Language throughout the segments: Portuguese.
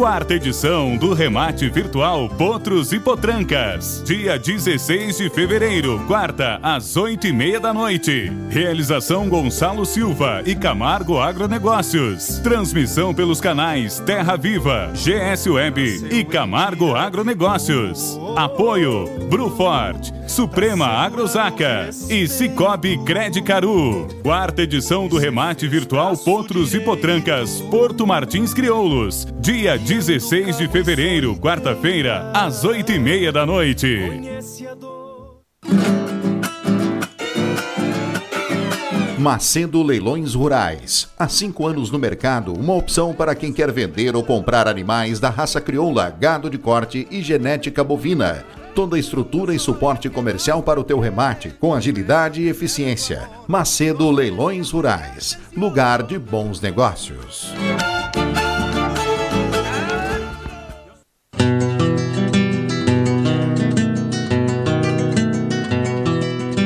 quarta edição do remate virtual Potros e Potrancas, dia 16 de fevereiro, quarta, às oito e meia da noite. Realização Gonçalo Silva e Camargo Agronegócios. Transmissão pelos canais Terra Viva, GS Web e Camargo Agronegócios. Apoio Brufort, Suprema Agrosaca e Cicobi Credicaru. Quarta edição do remate virtual Potros e Potrancas, Porto Martins Crioulos, dia 16 de fevereiro, quarta-feira, às oito e meia da noite. Macedo Leilões Rurais. Há cinco anos no mercado, uma opção para quem quer vender ou comprar animais da raça crioula, gado de corte e genética bovina. Toda estrutura e suporte comercial para o teu remate, com agilidade e eficiência. Macedo Leilões Rurais. Lugar de bons negócios.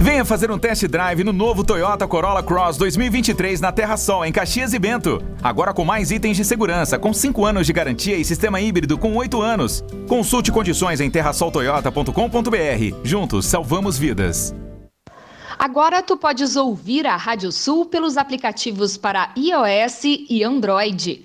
Venha fazer um test drive no novo Toyota Corolla Cross 2023 na Terra Sol, em Caxias e Bento. Agora com mais itens de segurança, com 5 anos de garantia e sistema híbrido com 8 anos. Consulte condições em terrasoltoyota.com.br. Juntos salvamos vidas. Agora tu podes ouvir a Rádio Sul pelos aplicativos para iOS e Android.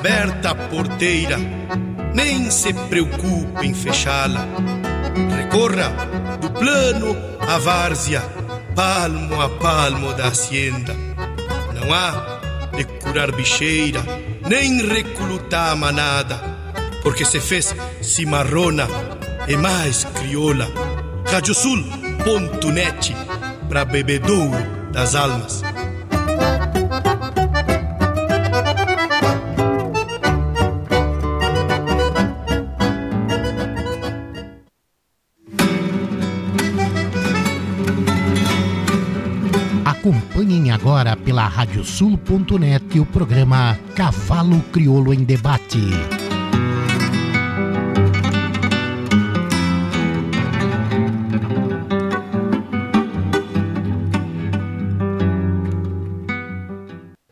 Aberta a porteira, nem se preocupe em fechá-la. Recorra do plano à várzea, palmo a palmo da hacienda. Não há de curar bicheira, nem recrutar manada. porque se fez cimarrona e mais crioula. Radiosul.net para bebedouro das almas. Agora pela radiosul.net o programa Cavalo Crioulo em Debate.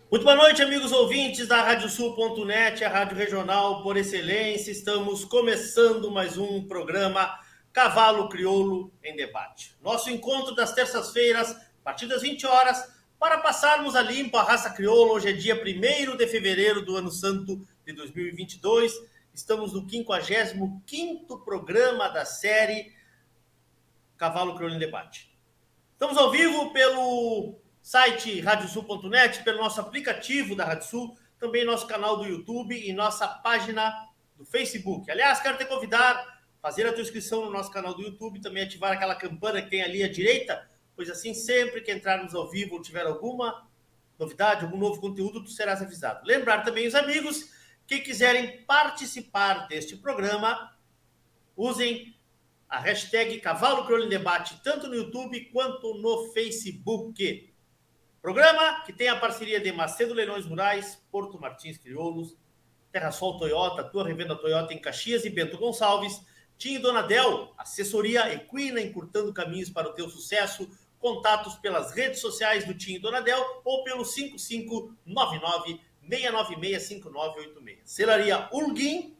Muito boa noite, amigos ouvintes da Radiosul.net, a rádio regional por excelência. Estamos começando mais um programa Cavalo Crioulo em Debate. Nosso encontro das terças-feiras, a partir das 20 horas, para passarmos a limpo a raça crioula. Hoje é dia 1 de fevereiro do ano santo de 2022. Estamos no 55º programa da série Cavalo Crioulo em Debate. Estamos ao vivo pelo site radiosul.net, pelo nosso aplicativo da Radiosul, também nosso canal do YouTube e nossa página do Facebook. Aliás, quero te convidar fazer a tua inscrição no nosso canal do YouTube, também ativar aquela campana que tem ali à direita, pois assim, sempre que entrarmos ao vivo ou tiver alguma novidade, algum novo conteúdo, tu serás avisado. Lembrar também os amigos que quiserem participar deste programa, usem a hashtag Cavalo Crioulo em Debate, tanto no YouTube quanto no Facebook. Programa que tem a parceria de Macedo Leilões Rurais, Porto Martins Crioulos, Terra Sol Toyota, tua revenda Toyota em Caxias e Bento Gonçalves, Tim Donadel, assessoria equina encurtando caminhos para o teu sucesso. Contatos pelas redes sociais do Tim Donadel ou pelo 5599 696 5986. Celaria Ulguim,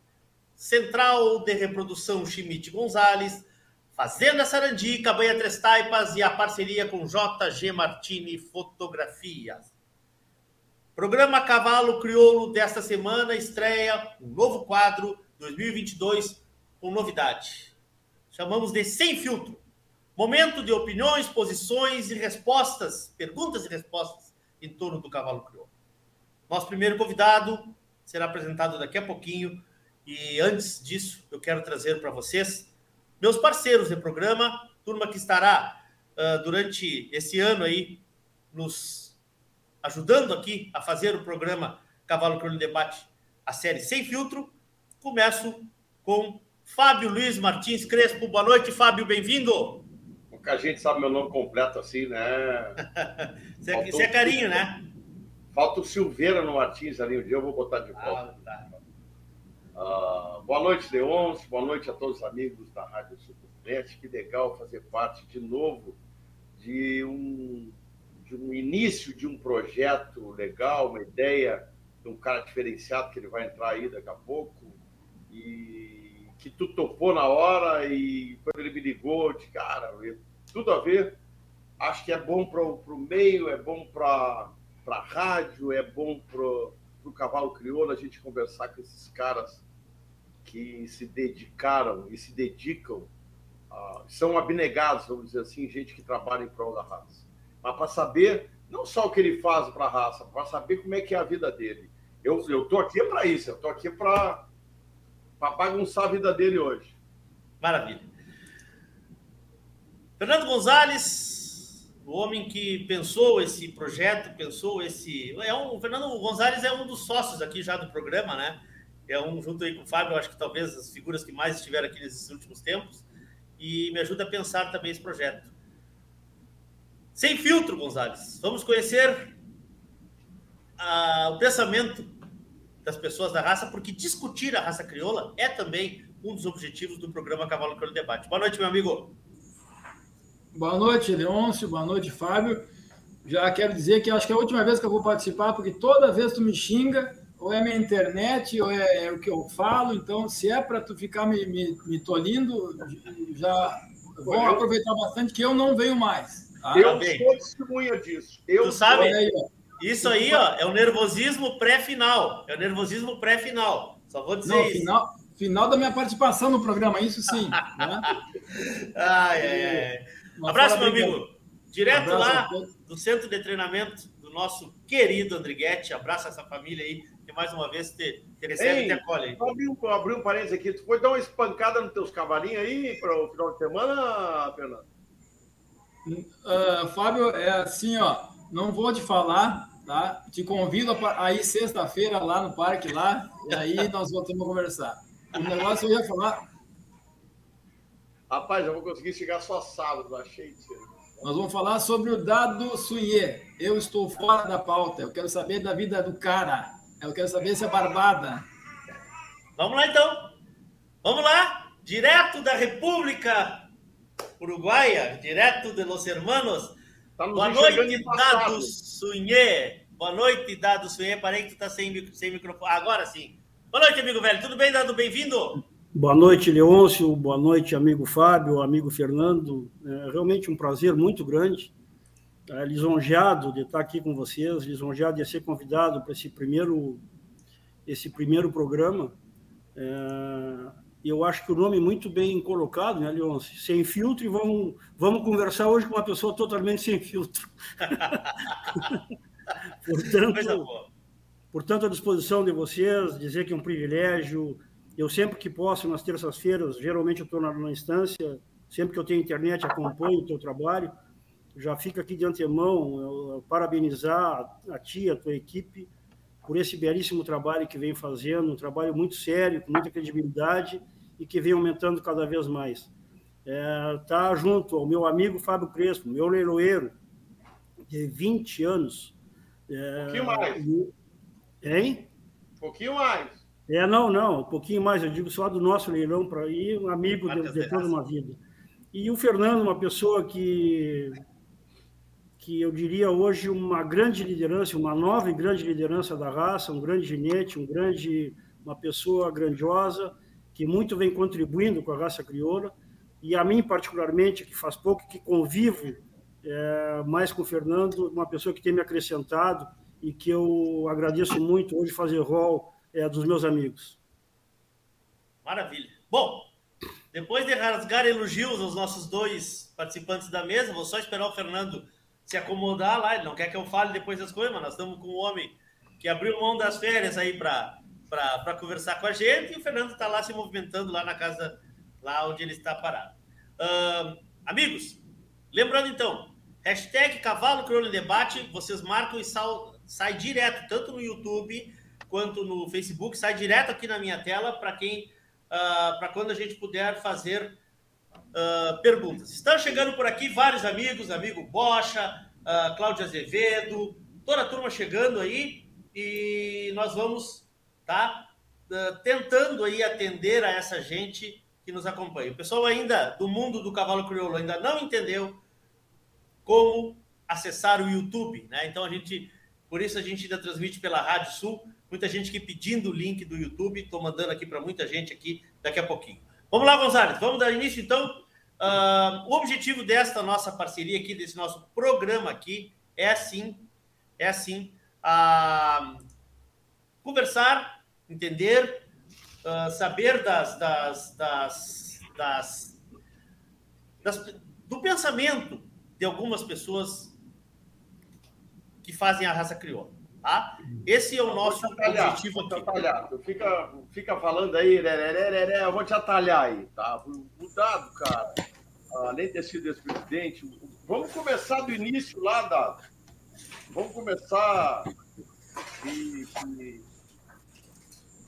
Central de Reprodução Chimite Gonzalez, Fazenda Sarandi, Cabanha Três Taipas e a parceria com JG Martini Fotografias. Programa Cavalo Crioulo desta semana estreia um novo quadro 2022 com novidade. Chamamos de Sem Filtro. Momento de opiniões, posições e respostas, perguntas e respostas em torno do cavalo crioulo. Nosso primeiro convidado será apresentado daqui a pouquinho. E antes disso, eu quero trazer para vocês meus parceiros de programa, turma que estará uh, durante esse ano aí nos ajudando aqui a fazer o programa Cavalo Crioulo Debate, a série Sem Filtro. Começo com Fábio Luiz Martins Crespo. Boa noite, Fábio, bem-vindo. Porque a gente sabe meu nome completo assim, né? isso, é, é carinho, né? Falta o Silveira no Martins ali, um dia eu vou botar de volta. Ah, tá. Uh, boa noite, Leôncio. Boa noite a todos os amigos da Rádio Supernet. Que legal fazer parte de novo de um, de um início de um projeto legal, uma ideia de um cara diferenciado que ele vai entrar aí daqui a pouco. E que tu topou na hora e quando ele me ligou, de cara, tudo a ver. Acho que é bom para o meio, é bom para a rádio, é bom para o cavalo crioulo a gente conversar com esses caras que se dedicaram e se dedicam, uh, são abnegados, vamos dizer assim, gente que trabalha em prol da raça. Mas para saber não só o que ele faz para a raça, para saber como é que é a vida dele. Eu estou aqui para isso, eu estou aqui para bagunçar a vida dele hoje. Maravilha. Fernando Gonzalez, o homem que pensou esse projeto, pensou esse. É um, o Fernando Gonzalez é um dos sócios aqui já do programa, né? é um, junto aí com o Fábio, acho que talvez as figuras que mais estiveram aqui nesses últimos tempos, e me ajuda a pensar também esse projeto. Sem filtro, Gonzalez, vamos conhecer a, o pensamento das pessoas da raça, porque discutir a raça crioula é também um dos objetivos do programa Cavalo Crioulo Debate. Boa noite, meu amigo. Boa noite, Leôncio. Boa noite, Fábio. Já quero dizer que acho que é a última vez que eu vou participar, porque toda vez tu me xinga, ou é minha internet, ou é, é o que eu falo. Então, se é para tu ficar me, me, me tolindo, já vou aproveitar bastante, que eu não venho mais. Tá? Eu sou testemunha disso. Eu tu sabe? Aí, isso aí ó, é o nervosismo pré-final. É o nervosismo pré-final. Só vou dizer não, isso. Final, final da minha participação no programa, isso sim. né? ai, ai, ai. Um abraço, meu amigo. Direto abraço lá do centro de treinamento do nosso querido Andriguete. Abraça essa família aí, que mais uma vez te, te recebe Ei, e te acolhe aí. Abri um, abri um parênteses aqui. Tu foi dar uma espancada nos teus cavalinhos aí para o final de semana, Fernando? Uh, Fábio, é assim, ó. Não vou te falar, tá? Te convido a ir sexta-feira lá no parque lá, e aí nós voltamos a conversar. O negócio eu ia falar. Rapaz, eu vou conseguir chegar só sábado, achei isso. Nós vamos falar sobre o dado Suier. Eu estou fora da pauta. Eu quero saber da vida do cara. Eu quero saber se é barbada. Vamos lá então. Vamos lá. Direto da República Uruguaia, direto de Los Hermanos. Tá nos Boa noite. Dado Sunhê. Boa noite, Dado Sunhê. Parei que tu tá sem, sem microfone. Agora sim. Boa noite, amigo velho. Tudo bem, Dado? Bem-vindo. Boa noite, Leôncio. Boa noite, amigo Fábio, amigo Fernando. É realmente um prazer muito grande. É, lisonjeado de estar aqui com vocês, lisonjeado de ser convidado para esse primeiro, esse primeiro programa. É, eu acho que o nome é muito bem colocado, né, Leôncio? Sem filtro e vamos, vamos conversar hoje com uma pessoa totalmente sem filtro. Portanto. Portanto, à disposição de vocês, dizer que é um privilégio. Eu sempre que posso, nas terças-feiras, geralmente eu estou na, instância, sempre que eu tenho internet, acompanho o teu trabalho. Já fico aqui de antemão, parabenizar a ti, a tua equipe, por esse belíssimo trabalho que vem fazendo, um trabalho muito sério, com muita credibilidade e que vem aumentando cada vez mais. É, tá junto ao meu amigo Fábio Crespo, meu leiloeiro, de 20 anos. É, Um pouquinho mais. Hein? Um pouquinho mais. É, não, não, um pouquinho mais, eu digo só do nosso leilão para ir, um amigo de, de toda uma vida. E o Fernando, uma pessoa que, que eu diria hoje uma grande liderança, uma nova e grande liderança da raça, um grande ginete, um grande, uma pessoa grandiosa, que muito vem contribuindo com a raça crioula, e a mim particularmente, que faz pouco que convivo é, mais com o Fernando, uma pessoa que tem me acrescentado e que eu agradeço muito hoje fazer rol é, dos meus amigos. Maravilha. Bom, depois de rasgar elogios aos nossos dois participantes da mesa, vou só esperar o Fernando se acomodar lá. Ele não quer que eu fale depois das coisas, mas nós estamos com um homem que abriu mão das férias aí para conversar com a gente e o Fernando está lá se movimentando lá na casa, lá onde ele está parado. Ahn, amigos, lembrando então, hashtag Cavalo Crioulo Debate, vocês marcam e sal, sai direto, tanto no YouTube quanto no Facebook, sai direto aqui na minha tela para quem para quando a gente puder fazer ah, perguntas. Estão chegando por aqui vários amigos, amigo Bocha, ah, Cláudio Azevedo, toda a turma chegando aí e nós vamos tá ah, tentando aí atender a essa gente que nos acompanha. O pessoal ainda do mundo do cavalo crioulo ainda não entendeu como acessar o YouTube, né? Então a gente, por isso a gente ainda transmite pela Rádio Sul. Muita gente aqui pedindo o link do YouTube, estou mandando aqui para muita gente aqui daqui a pouquinho. Vamos lá, Gonzalez, vamos dar início então. Ah, o objetivo desta nossa parceria aqui, desse nosso programa aqui, é assim, é assim, ah, conversar, entender, ah, saber das, das, das, das, das- do pensamento de algumas pessoas que fazem a raça crioula, tá? Esse é o nosso Vou te atalhar, objetivo aqui. atalhar. Tu fica, fica falando aí, né, né, né, né, eu vou te atalhar aí, tá? O Dado, cara, além de ter sido ex-presidente, vamos começar do início lá, Dado. Vamos começar e, e-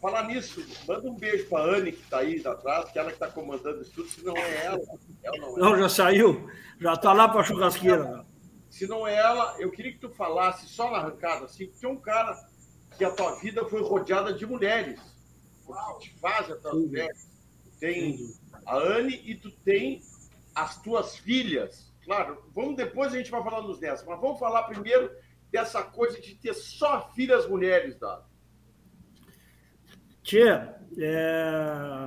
falar nisso. Manda um beijo pra Anne, que tá aí atrás, que ela que tá comandando isso tudo, se não é ela. ela não, é. Não, já saiu, já está lá para a churrasqueira. Se não é ela, eu queria que tu falasse só na arrancada, assim, porque é um cara que a tua vida foi rodeada de mulheres. O que te faz tuas Sim. mulheres. Tu tem a Anne e tu tem as tuas filhas. Claro, vamos depois a gente vai falar nos netos, mas vamos falar primeiro dessa coisa de ter só filhas mulheres, Dado. Tchê, é...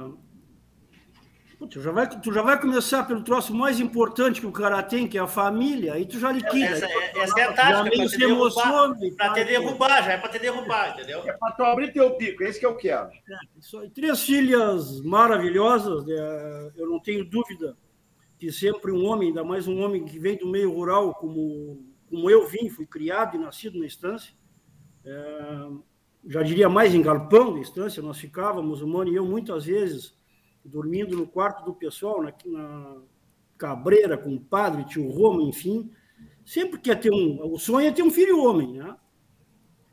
Tu, já vai, tu já vai começar pelo troço mais importante que o cara tem, que é a família, aí tu já liquida. Essa, é- tu essa é a tática, para te derrubar, emociona para te tal, derrubar, já é para te derrubar, entendeu? É pra tu abrir teu bico, é isso que eu quero. Isso aí. Três filhas maravilhosas, né? eu não tenho dúvida que sempre um homem, ainda mais um homem que vem do meio rural como, como eu vim, fui criado e nascido na estância, é, já diria mais em galpão da estância, nós ficávamos, o Mano e eu, muitas vezes, dormindo no quarto do pessoal, na, na cabreira, com o padre, tio Roma, enfim, sempre quer ter um, o sonho é ter um filho homem, né?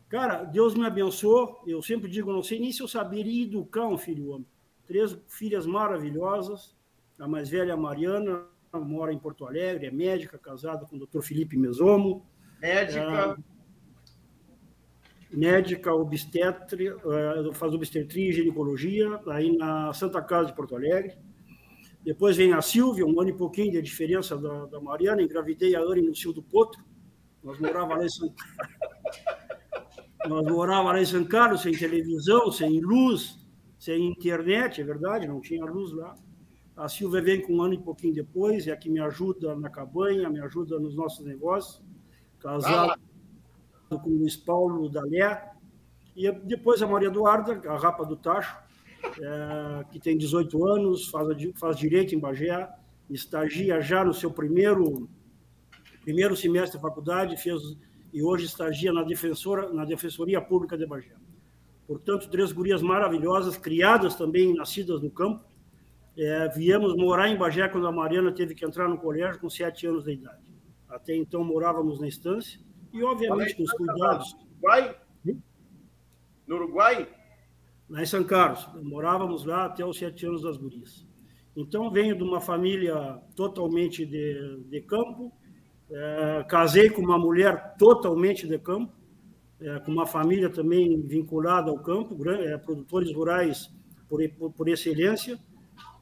Cara, Deus me abençoou, eu sempre digo, não sei nem se eu saberia educar um filho homem. Três filhas maravilhosas, a mais velha, a Mariana, mora em Porto Alegre, é médica, casada com o Dr. Felipe Mesomo. Médica. É, médica obstetria, é, faz obstetria e ginecologia, aí na Santa Casa de Porto Alegre. Depois vem a Silvia, um ano e pouquinho de diferença da, da Mariana, engravidei a Anne no Cio do Potro. Nós morávamos lá em São Nós morávamos lá em São Carlos, sem televisão, sem luz, sem internet, é verdade, não tinha luz lá. A Silvia vem com um ano e pouquinho depois, é a que me ajuda na cabanha, me ajuda nos nossos negócios. Casado. Com o Luiz Paulo Dalé. E depois a Maria Eduarda, a rapa do Tacho, é, que tem 18 anos, faz, faz direito em Bagé, estagia já no seu primeiro, primeiro semestre da faculdade, fez, e hoje estagia na, defensora, na Defensoria Pública de Bagé. Portanto, três gurias maravilhosas, criadas também, nascidas no campo. É, viemos morar em Bagé quando a Mariana teve que entrar no colégio com sete anos de idade. Até então morávamos na estância e, obviamente, com os cuidados. Uruguai? No Uruguai? lá em São Carlos. Morávamos lá até os sete anos das gurias. Então, venho de uma família totalmente de, de campo, é, casei com uma mulher totalmente de campo, é, com uma família também vinculada ao campo, é, produtores rurais por, por, por, excelência,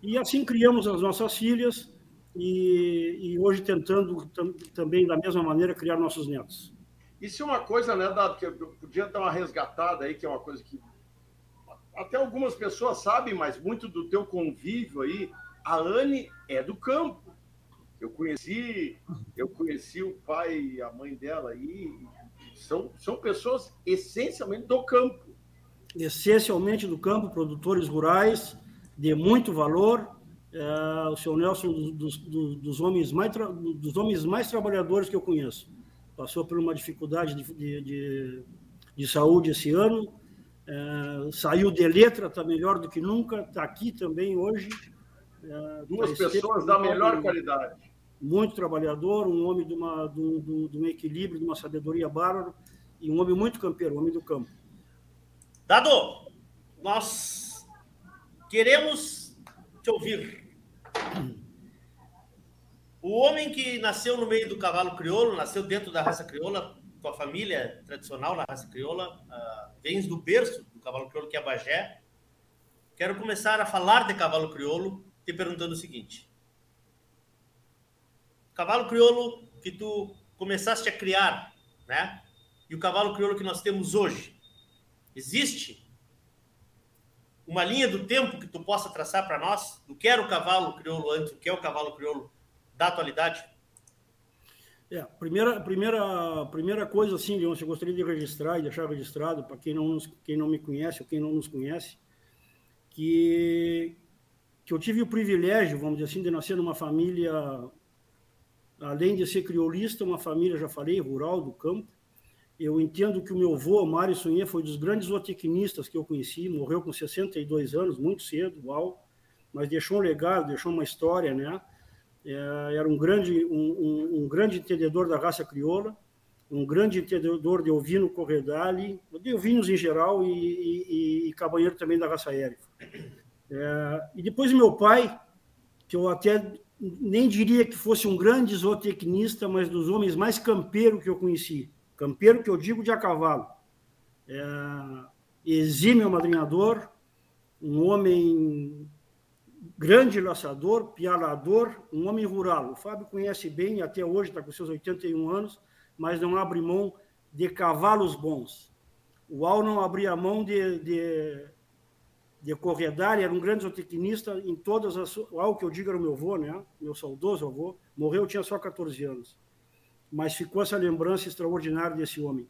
e assim criamos as nossas filhas e, e hoje tentando tam, também, da mesma maneira, criar nossos netos. Isso é uma coisa, né, Dado, que eu podia dar uma resgatada aí, que é uma coisa que até algumas pessoas sabem, mas muito do teu convívio aí, a Anne é do campo. Eu conheci, eu conheci o pai e a mãe dela aí, são, são pessoas essencialmente do campo. Essencialmente do campo, produtores rurais de muito valor. É, o senhor Nelson, dos, dos, dos, homens mais, dos homens mais trabalhadores que eu conheço. Passou por uma dificuldade de, de, de, de saúde esse ano, é, saiu de letra, está melhor do que nunca, está aqui também hoje. É, Duas pessoas da melhor qualidade. Muito trabalhador, um homem de, uma, de, um, de um equilíbrio, de uma sabedoria bárbara, e um homem muito campeiro, um homem do campo. Dado, nós queremos te ouvir. O homem que nasceu no meio do cavalo crioulo, nasceu dentro da raça crioula, tua família tradicional na raça crioula, uh, vens do berço do cavalo crioulo, que é Bagé. Quero começar a falar de cavalo crioulo te perguntando o seguinte: cavalo crioulo que tu começaste a criar, né? E o cavalo crioulo que nós temos hoje, existe uma linha do tempo que tu possa traçar para nós do que era o cavalo crioulo antes, o que é o cavalo crioulo da atualidade? É, primeira, primeira, primeira coisa, assim, Leôncio, eu gostaria de registrar e deixar registrado para quem não, quem não me conhece ou quem não nos conhece, que, que eu tive o privilégio, vamos dizer assim, de nascer numa família, além de ser criolista, uma família, já falei, rural, do campo. Eu entendo que o meu avô, Mário Sunhê, foi dos grandes zootecnistas que eu conheci, morreu com 62 anos, muito cedo, uau, mas deixou um legado, deixou uma história, né? É, era um grande, um, um, um, grande entendedor da raça crioula, um grande entendedor de ovino corredale, de ovinos em geral e, e, e cabanheiro também da raça aérea. É, e depois meu pai, que eu até nem diria que fosse um grande zootecnista, mas dos homens mais campeiro que eu conheci. Campeiro que eu digo de a cavalo. É, exímio madrinhador, um homem grande laçador, pialador, um homem rural. O Fábio conhece bem, até hoje está com seus 81 anos, mas não abre mão de cavalos bons. O Al não abria mão de, de, de corredar, era um grande zootecnista em todas as... O Al, que eu digo, era o meu avô, né? meu saudoso avô, morreu, tinha só 14 anos. Mas ficou essa lembrança extraordinária desse homem.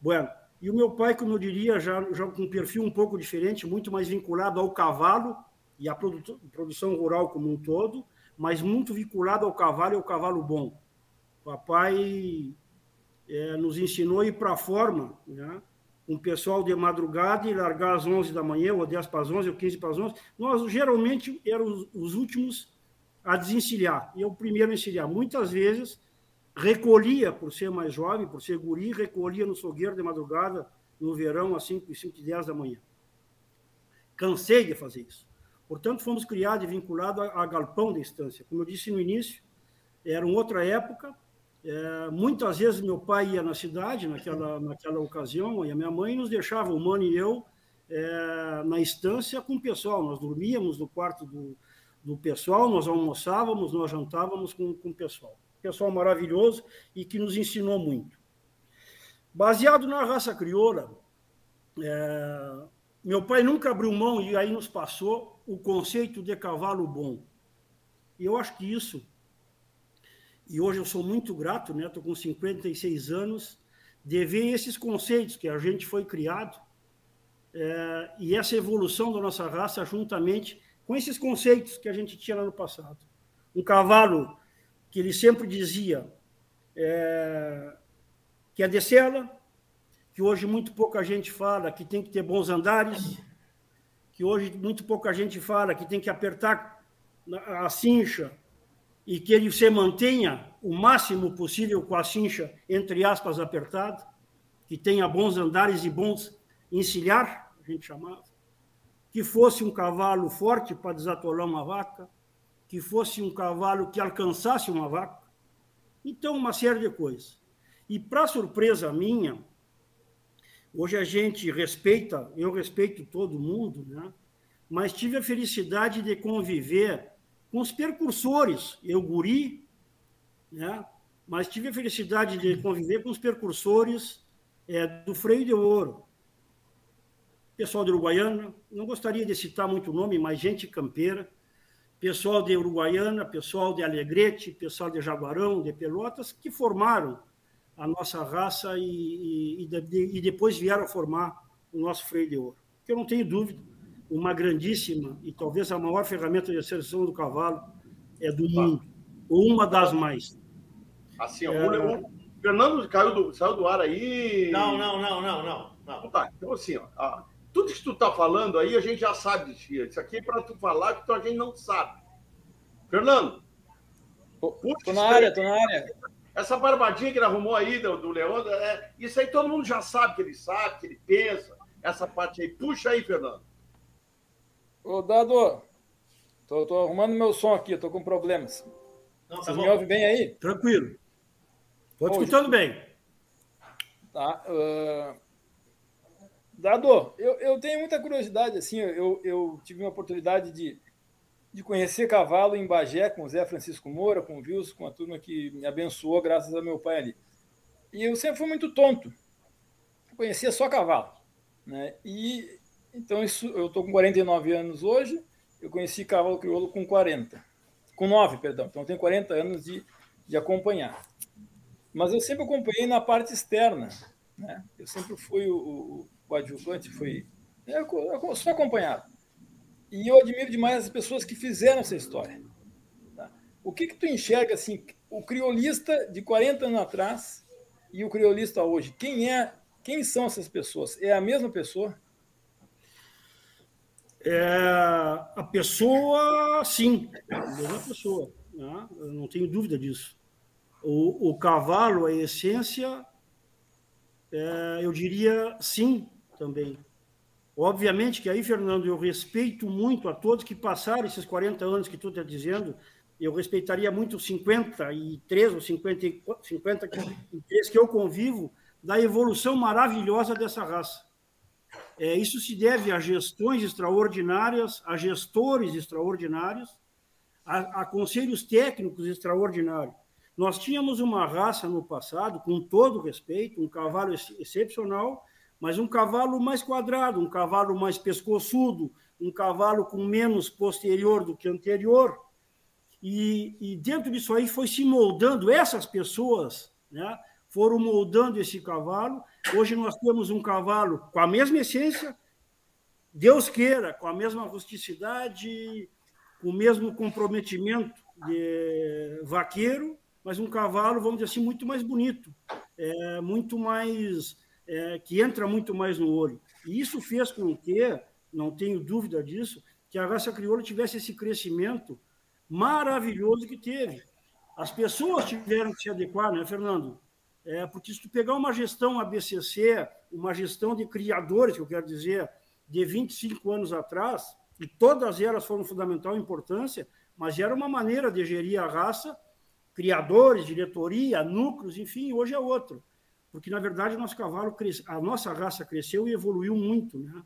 Bueno, e o meu pai, como eu diria, já, já com um perfil um pouco diferente, muito mais vinculado ao cavalo, e a produção rural como um todo, mas muito vinculado ao cavalo e ao cavalo bom. Papai é, nos ensinou a ir para a forma, né? o pessoal de madrugada e largar às 11 da manhã, ou 10 para as 11, ou 15 para as 11. Nós, geralmente, éramos os últimos a desencilhar, e eu o primeiro a encilhar. Muitas vezes, recolhia, por ser mais jovem, por ser guri, recolhia no fogueiro de madrugada, no verão, às 5, 5 e 10 da manhã. Cansei de fazer isso. Portanto, fomos criados e vinculados a, a galpão da instância. Como eu disse no início, era uma outra época, é, muitas vezes meu pai ia na cidade naquela, naquela ocasião, e a minha mãe nos deixava, o Mano e eu, é, na estância com o pessoal. Nós dormíamos no quarto do, do pessoal, nós almoçávamos, nós jantávamos com, com o pessoal. Pessoal maravilhoso e que nos ensinou muito. Baseado na raça crioula, é, meu pai nunca abriu mão e aí nos passou o conceito de cavalo bom. E eu acho que isso e hoje eu sou muito grato, né? Estou com 56 anos, de ver esses conceitos que a gente foi criado é, e essa evolução da nossa raça juntamente com esses conceitos que a gente tinha lá no passado. Um cavalo que ele sempre dizia é, que é de sela, que hoje muito pouca gente fala que tem que ter bons andares, que hoje muito pouca gente fala que tem que apertar a cincha e que ele se mantenha o máximo possível com a cincha, entre aspas, apertada, que tenha bons andares e bons encilhar, a gente chamava, que fosse um cavalo forte para desatolar uma vaca, que fosse um cavalo que alcançasse uma vaca. Então, uma série de coisas. E, para surpresa minha, hoje a gente respeita, eu respeito todo mundo, né? mas tive a felicidade de conviver com os percursores, eu guri, né? mas tive a felicidade de conviver com os percursores é, do freio de ouro. Pessoal de Uruguaiana, não gostaria de citar muito nome, mas gente campeira. Pessoal de Uruguaiana, pessoal de Alegrete, pessoal de Jaguarão, de Pelotas, que formaram a nossa raça e, e, e depois vieram a formar o nosso freio de ouro. Que eu não tenho dúvida uma grandíssima e talvez a maior ferramenta de seleção do cavalo é do mundo, ou uma das mais. Assim, é... o Fernando caiu do, saiu do ar aí. Não, não, não, não, não. não. Então tá, então assim, ó, tudo que tu tá falando aí a gente já sabe, Tia. Isso aqui é para tu falar que a gente não sabe. Fernando. Puxa, tô na área, tô na área. Essa barbadinha que ele arrumou aí do, do Leandro, é, isso aí todo mundo já sabe que ele sabe, que ele pensa. Essa parte aí. Puxa aí, Fernando. Ô, Dado, tô, tô arrumando meu som aqui, tô com problemas. Não, tá Vocês bom. me ouvem bem aí? Tranquilo. Estou escutando bem. Tá. Uh... Dado, eu, eu tenho muita curiosidade, assim, eu, eu tive uma oportunidade de, de conhecer cavalo em Bagé com o Zé Francisco Moura, com o Wilson, com a turma que me abençoou graças ao meu pai ali. E eu sempre fui muito tonto. conhecia só cavalo. Né? E então, isso, eu estou com 49 anos hoje, eu conheci cavalo crioulo com 40. Com 9, perdão. Então, eu tenho 40 anos de, de acompanhar. Mas eu sempre acompanhei na parte externa. Né? Eu sempre fui o, o adjuvante, fui. Eu, eu sou acompanhado. E eu admiro demais as pessoas que fizeram essa história. Tá? O que, que tu enxerga assim, o criolista de 40 anos atrás e o criolista hoje? Quem é? Quem são essas pessoas? É a mesma pessoa? É, a pessoa, sim, a mesma pessoa, né? não tenho dúvida disso. O, o cavalo, a essência, é, eu diria sim também. Obviamente que aí, Fernando, eu respeito muito a todos que passaram esses 40 anos que tu está dizendo, eu respeitaria muito os 53 ou 50, 53 que eu convivo, da evolução maravilhosa dessa raça. É, isso se deve a gestões extraordinárias, a gestores extraordinários, a, a conselhos técnicos extraordinários. Nós tínhamos uma raça no passado, com todo respeito, um cavalo ex excepcional, mas um cavalo mais quadrado, um cavalo mais pescoçudo, um cavalo com menos posterior do que anterior. E, e dentro disso aí foi se moldando essas pessoas, né? foram moldando esse cavalo. Hoje nós temos um cavalo com a mesma essência, Deus queira, com a mesma rusticidade, com o mesmo comprometimento de vaqueiro, mas um cavalo, vamos dizer assim, muito mais bonito. é, muito mais, é, que entra muito mais no olho. E isso fez com que, não tenho dúvida disso, que a raça crioula tivesse esse crescimento maravilhoso que teve. As pessoas tiveram que se adequar, né, Fernando? É, porque se tu pegar uma gestão ABCC, uma gestão de criadores, que eu quero dizer, de 25 anos atrás, e todas elas foram fundamental importância, mas era uma maneira de gerir a raça, criadores, diretoria, núcleos, enfim, hoje é outro. Porque, na verdade, nosso cavalo, cresce, a nossa raça cresceu e evoluiu muito. Né?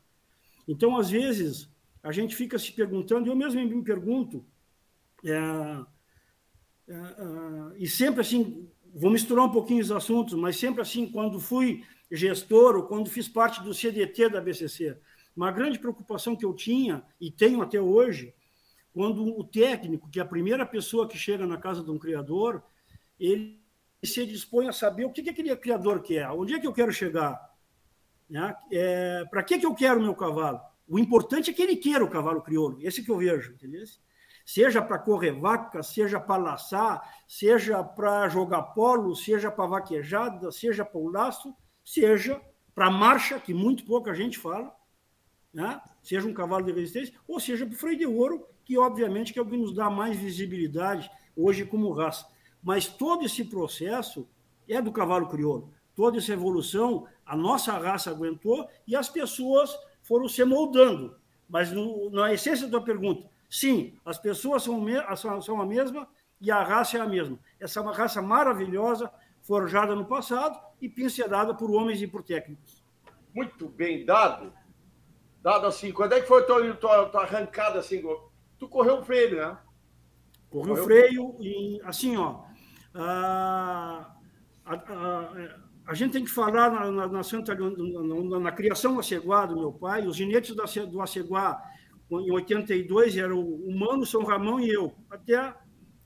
Então, às vezes, a gente fica se perguntando, eu mesmo me pergunto, é, é, é, e sempre assim, vou misturar um pouquinho os assuntos, mas sempre assim, quando fui gestor ou quando fiz parte do CDT da BCC, uma grande preocupação que eu tinha e tenho até hoje, quando o técnico, que é a primeira pessoa que chega na casa de um criador, ele se dispõe a saber o que, que aquele criador quer, onde é que eu quero chegar, né? é, para que, que eu quero o meu cavalo. O importante é que ele queira o cavalo crioulo, esse que eu vejo, entendeu? Seja para correr vaca, seja para laçar, seja para jogar polo, seja para vaquejada, seja para o laço, seja para marcha, que muito pouca gente fala, né? seja um cavalo de resistência, ou seja para o freio de ouro, que obviamente que é o que nos dá mais visibilidade hoje como raça. Mas todo esse processo é do cavalo crioulo. Toda essa evolução, a nossa raça aguentou e as pessoas foram se moldando. Mas no, na essência da pergunta, sim, as pessoas são, são a mesma e a raça é a mesma. Essa é uma raça maravilhosa, forjada no passado e pincelada por homens e por técnicos. Muito bem dado dado assim, quando é que foi a tua, tua, tua arrancada assim? Tu correu o freio, né? Correu o freio e assim, ó. A, a, a, a, gente tem que falar na, na, na Santa na, na, criação Aceguá do meu pai, os ginetes do, do Aceguá em 82 eram o Mano, São Ramão e eu, até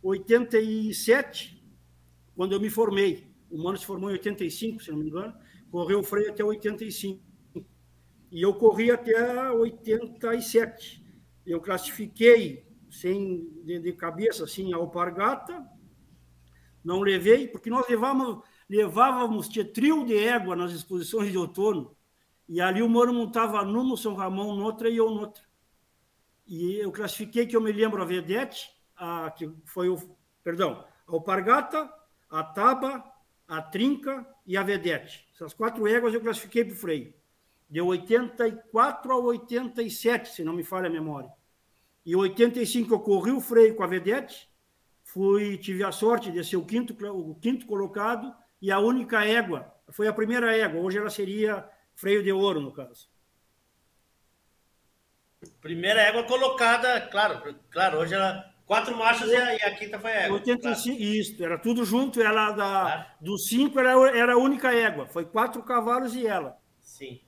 87, quando eu me formei. O Mano se formou em 85, se não me engano, correu o freio até 85. E eu corri até 87. Eu classifiquei sem de, de cabeça assim a alpargata, não levei, porque nós levávamos, levávamos trio de égua nas exposições de outono, e ali o Moro montava numa, São Ramão noutra e eu noutra. E eu classifiquei que eu me lembro a vedete, a, que foi o, perdão, a alpargata, a taba, a trinca e a vedete. Essas quatro éguas eu classifiquei para o freio de 84 a 87, se não me falha a memória. E em 85 eu corri o freio com a Vedete, fui, tive a sorte de ser o quinto, o quinto colocado e a única égua. Foi a primeira égua, hoje ela seria freio de ouro, no caso. Primeira égua colocada, claro, claro, hoje ela quatro marchas e a, e a quinta foi a égua. 85, claro. Isso, era tudo junto, ela da, ah. dos cinco era, era a única égua, foi quatro cavalos e ela. Sim.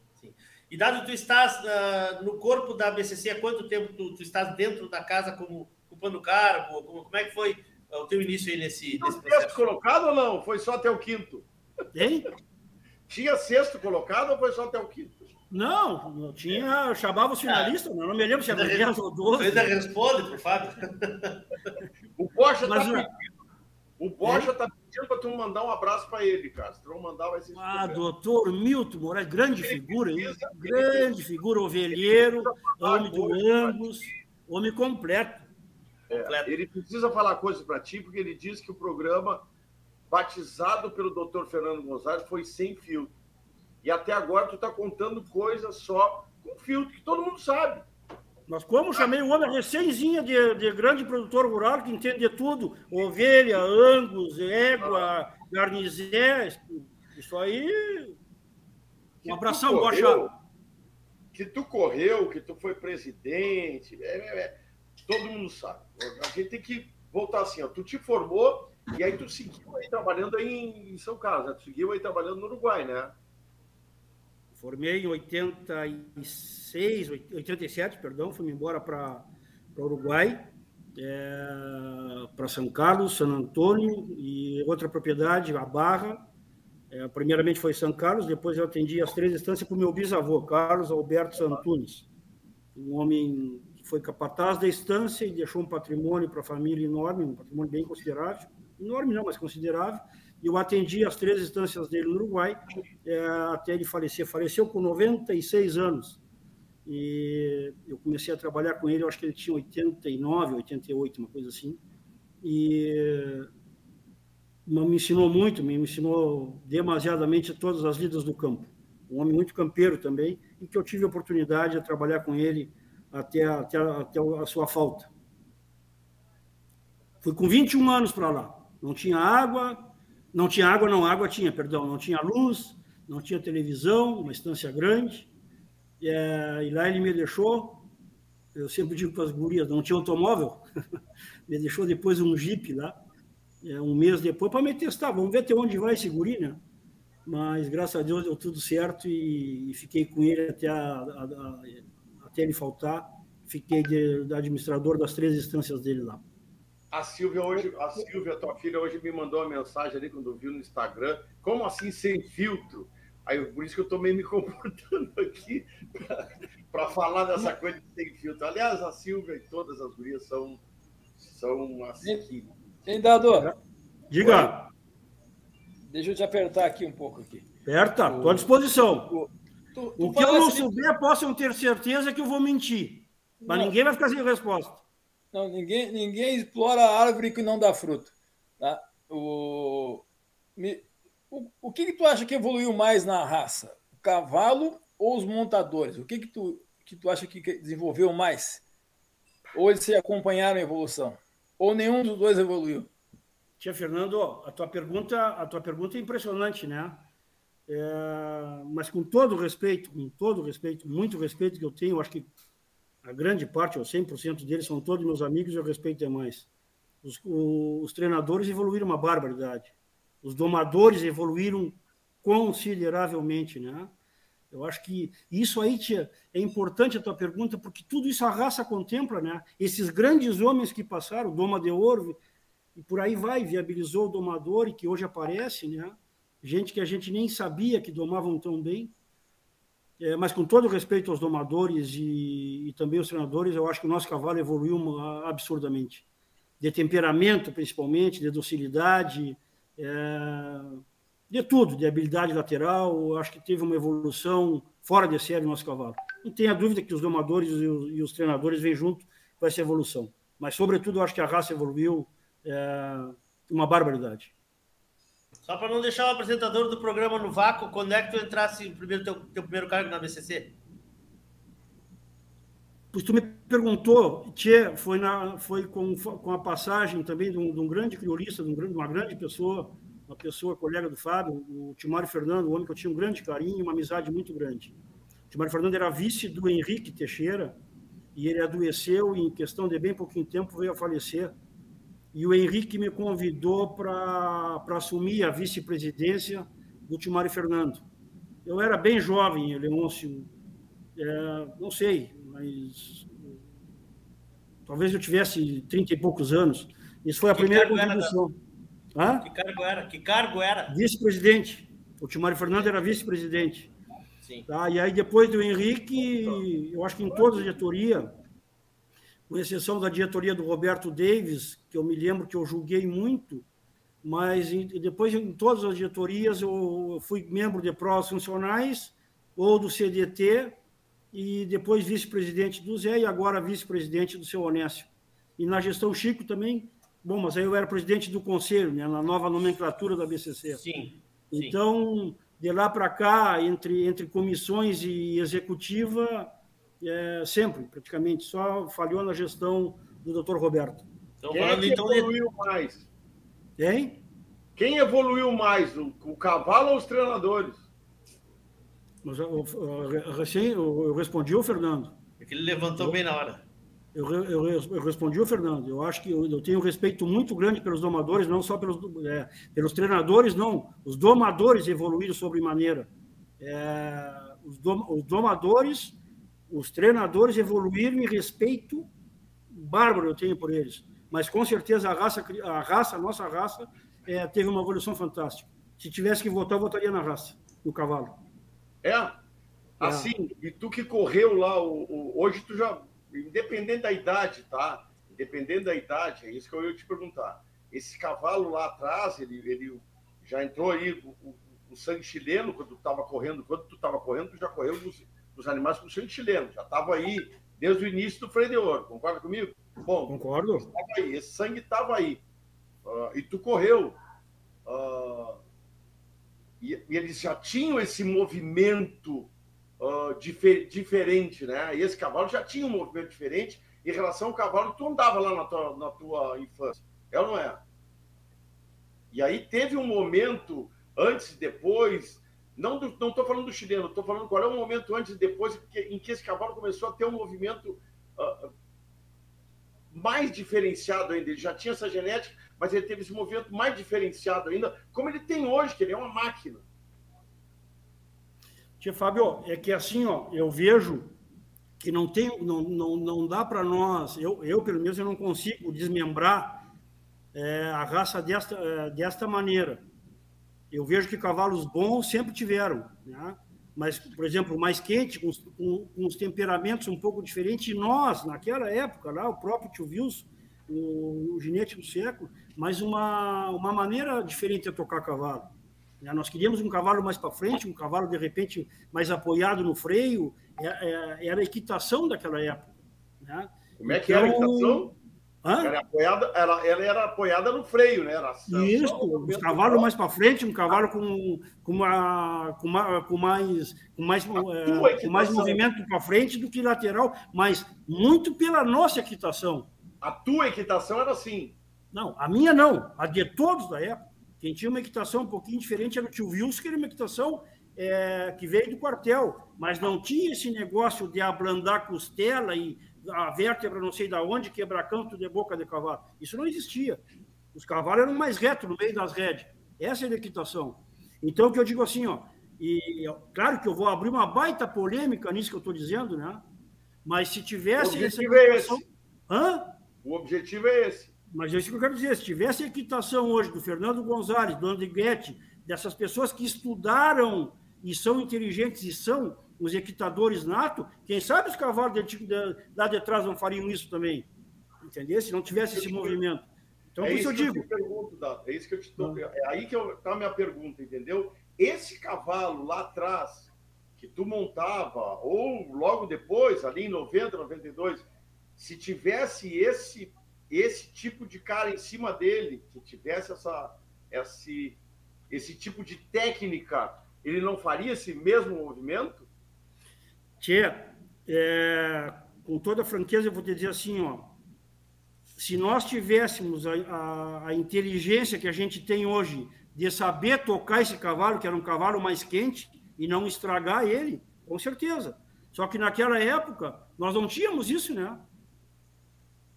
E dado tu estás uh, no corpo da BCC, há quanto tempo tu, tu estás dentro da casa como ocupando cargo? Como, como é que foi o teu início aí nesse, nesse processo? Sexto colocado ou não? Foi só até o quinto? Hein? Tinha sexto colocado ou foi só até o quinto? Não, não tinha. Eu chamava os finalistas, não, não me lembro se era 10 ou 12. Você ainda responde, por Fábio. o Porsche está pedindo. O Porsche está pedindo para tu mandar um abraço para ele, cara. Se tu não mandar, vai ser. Ah, doutor Milton Moraes, grande figura, hein? grande figura, ovelheiro, homem do Angus, homem completo. É, ele precisa falar coisas para ti, porque ele diz que o programa, batizado pelo doutor Fernando Gonzalez, foi sem filtro. E até agora tu está contando coisas só com filtro, que todo mundo sabe. Mas como chamei o homem recémzinha de, de grande produtor rural que entende de tudo, ovelha, angus, égua, garnizé, isso aí... Um abração, Bocha. Que tu correu, que tu foi presidente, é, é, é, todo mundo sabe. A gente tem que voltar assim, ó, tu te formou e aí tu seguiu aí trabalhando aí em, São Carlos, né? tu seguiu aí trabalhando no Uruguai, né? Formei em 86, 87, perdão, fui embora para o Uruguai, é, para São Carlos, São Antônio e outra propriedade, a Barra. É, primeiramente foi São Carlos, depois eu atendi as três instâncias para o meu bisavô, Carlos Alberto Santunes, um homem foi capataz da estância e deixou um patrimônio para a família enorme, um patrimônio bem considerável, enorme não, mas considerável, eu atendi as três instâncias dele no Uruguai, é, até ele falecer. Faleceu com 96 anos. E eu comecei a trabalhar com ele, acho que ele tinha 89, 88, uma coisa assim. E me ensinou muito, me ensinou demasiadamente todas as lidas do campo. Um homem muito campeiro também, e que eu tive a oportunidade de trabalhar com ele até, até, até a sua falta. Fui com 21 anos para lá. Não tinha água, não tinha água, não, água tinha, perdão, não tinha luz, não tinha televisão, uma estância grande. É, e lá ele me deixou, eu sempre digo para as gurias, não tinha automóvel, me deixou depois um Jeep lá, é, um mês depois, para me testar, vamos ver até onde vai esse guri, né? Mas, graças a Deus, deu tudo certo e, e fiquei com ele até, a, a, a, até ele faltar. Fiquei de, de administrador das três instâncias dele lá. A Silvia hoje, a Silvia, tua filha, hoje me mandou uma mensagem ali quando viu no Instagram. Como assim sem filtro? Aí, por isso que eu estou meio me comportando aqui para falar dessa coisa de sem filtro. Aliás, a Silvia e todas as gurias são, são assim. Tem dado. Diga. Deixa eu te apertar aqui um pouco aqui. Aperta, estou à disposição. O, tu, tu o que eu não souber, possam ter certeza que eu vou mentir. Mas não. ninguém vai ficar sem resposta. Não, ninguém, ninguém explora a árvore que não dá fruto. Tá? O, me, o, o que, que tu acha que evoluiu mais na raça? O cavalo ou os montadores? O que, que, tu, que tu acha que desenvolveu mais? Ou eles se acompanharam a evolução? Ou nenhum dos dois evoluiu? Tia Fernando, a tua pergunta, a tua pergunta é impressionante, né? É, mas com todo respeito, com todo respeito, muito respeito que eu tenho, acho que a grande parte, ou 100% deles, são todos meus amigos e eu respeito demais. Os, os treinadores evoluíram uma barbaridade. Os domadores evoluíram consideravelmente, né? Eu acho que isso aí, tia, é importante a tua pergunta, porque tudo isso a raça contempla, né? Esses grandes homens que passaram, Doma de Ouro, e por aí vai, viabilizou o domador e que hoje aparece, né? Gente que a gente nem sabia que domavam tão bem. É, mas com todo respeito aos domadores e, e, também os treinadores, eu acho que o nosso cavalo evoluiu absurdamente. De temperamento, principalmente, de docilidade, é, de tudo, de habilidade lateral. Acho que teve uma evolução fora de série no nosso cavalo. Não tenha dúvida que os domadores e os, e os treinadores vêm junto com essa evolução. Mas, sobretudo, acho que a raça evoluiu é, uma barbaridade. Só para não deixar o apresentador do programa no vácuo, quando é que tu entrasse primeiro teu, teu primeiro cargo na BCC? Pois tu me perguntou, Tchê, foi, na, foi com, com a passagem também de um, de um grande criolista, de, um, de, uma grande pessoa, uma pessoa colega do Fábio, o Timário Fernando, um homem que eu tinha um grande carinho, uma amizade muito grande. O Timário Fernando era vice do Henrique Teixeira e ele adoeceu e em questão de bem pouquinho tempo veio a falecer e o Henrique me convidou para assumir a vice-presidência do Timário Fernando. Eu era bem jovem, Leôncio, é, não sei, mas talvez eu tivesse trinta e poucos anos. Isso foi a que primeira contribuição. Era, que cargo era? Que cargo era? Vice-presidente. O Timário Fernando era vice-presidente. Tá? E aí, depois do Henrique, eu acho que em toda a diretoria, com exceção da diretoria do Roberto Davis, que eu me lembro que eu julguei muito, mas depois em todas as diretorias eu fui membro de prós funcionais ou do CDT e depois vice-presidente do Zé e agora vice-presidente do seu Onésio. E na gestão Chico também, bom, mas aí eu era presidente do conselho, né, na nova nomenclatura da BCC. Sim. Então, de lá para cá, entre, entre comissões e executiva, é, sempre, praticamente, só falhou na gestão do Dr. Roberto. Então, Quem é que então, evoluiu mais? Hein? Quem evoluiu mais, o, o cavalo ou os treinadores? Mas, eu, eu, eu respondi ao Fernando. É que ele levantou eu, bem na hora. Eu, eu, eu, respondi ao Fernando. Eu acho que eu, eu, tenho um respeito muito grande pelos domadores, não só pelos, é, pelos treinadores, não. Os domadores evoluíram sobremaneira. É, os, dom, os domadores os treinadores evoluíram em respeito bárbaro eu tenho por eles. Mas com certeza a raça, a raça, a nossa raça, é, teve uma evolução fantástica. Se tivesse que votar, eu votaria na raça, no cavalo. É? Assim, é. e tu que correu lá, o, o, hoje tu já, independente da idade, tá? Independente da idade, é isso que eu ia te perguntar. Esse cavalo lá atrás, ele, ele já entrou aí o, o, o sangue chileno quando tu estava correndo, quando tu estava correndo, tu já correu nos animais com sangue chileno, já estava aí desde o início do freio de ouro, concorda comigo? Bom, concordo. Aí, esse sangue estava aí. Uh, e tu correu. Uh, e, e, eles já tinham esse movimento uh, difer, diferente, né? E esse cavalo já tinha um movimento diferente em relação ao cavalo que tu andava lá na tua, na tua infância. É ou não é? E aí teve um momento, antes e depois, não estou falando do chileno, estou falando qual é o momento antes e depois em que, esse cavalo começou a ter um movimento uh, mais diferenciado ainda. Ele já tinha essa genética, mas ele teve esse movimento mais diferenciado ainda, como ele tem hoje, que ele é uma máquina. Tia Fábio, é que assim, ó, eu vejo que não tem, não, não, não dá para nós, eu, eu pelo menos eu não consigo desmembrar é, a raça desta, é, desta maneira. Eu vejo que cavalos bons sempre tiveram, né? mas, por exemplo, mais quente, com, com, com os temperamentos um pouco diferentes, e nós, naquela época, lá, o próprio tio Wilson, o, o ginete do século, mas uma, uma maneira diferente de tocar cavalo. Né? Nós queríamos um cavalo mais para frente, um cavalo, de repente, mais apoiado no freio, é, é, era a equitação daquela época. Né? Como é que então, era a então, equitação? Era apoiada, ela, ela era apoiada no freio, né? Era Isso, um cavalo mais para frente, um cavalo com, com, uma, com, uma, com mais, com mais, é, com mais movimento para frente do que lateral, mas muito pela nossa equitação. A tua equitação era assim? Não, a minha não, a de todos da época. Quem tinha uma equitação um pouquinho diferente era o tio Wilson, que era uma equitação é, que veio do quartel, mas não tinha esse negócio de ablandar costela e a vértebra não sei da onde, quebrar canto de boca de cavalo. Isso não existia. Os cavalos eram mais retos no meio das redes. Essa é a equitação. Então, o que eu digo assim, ó, e claro que eu vou abrir uma baita polêmica nisso que eu estou dizendo, né? Mas se tivesse. O objetivo essa equitação... é esse. Hã? O objetivo é esse. Mas é isso que eu quero dizer. Se tivesse a equitação hoje do Fernando Gonzalez, do Andriguete, dessas pessoas que estudaram e são inteligentes e são os equitadores nato, quem sabe os cavalos de, de, lá de trás não fariam isso também. Entendeu? Se não tivesse esse movimento. Então, é por isso eu digo. Eu pergunto, é isso que eu te tô. É aí que está a minha pergunta, entendeu? Esse cavalo lá atrás, que tu montava, ou logo depois, ali em 90, 92, se tivesse esse, esse tipo de cara em cima dele, que tivesse essa, esse, esse tipo de técnica, ele não faria esse mesmo movimento? Tchê, é, com toda franqueza, eu vou te dizer assim, ó, se nós tivéssemos a, a, a, inteligência que a gente tem hoje de saber tocar esse cavalo, que era um cavalo mais quente, e não estragar ele, com certeza. Só que naquela época, nós não tínhamos isso, né?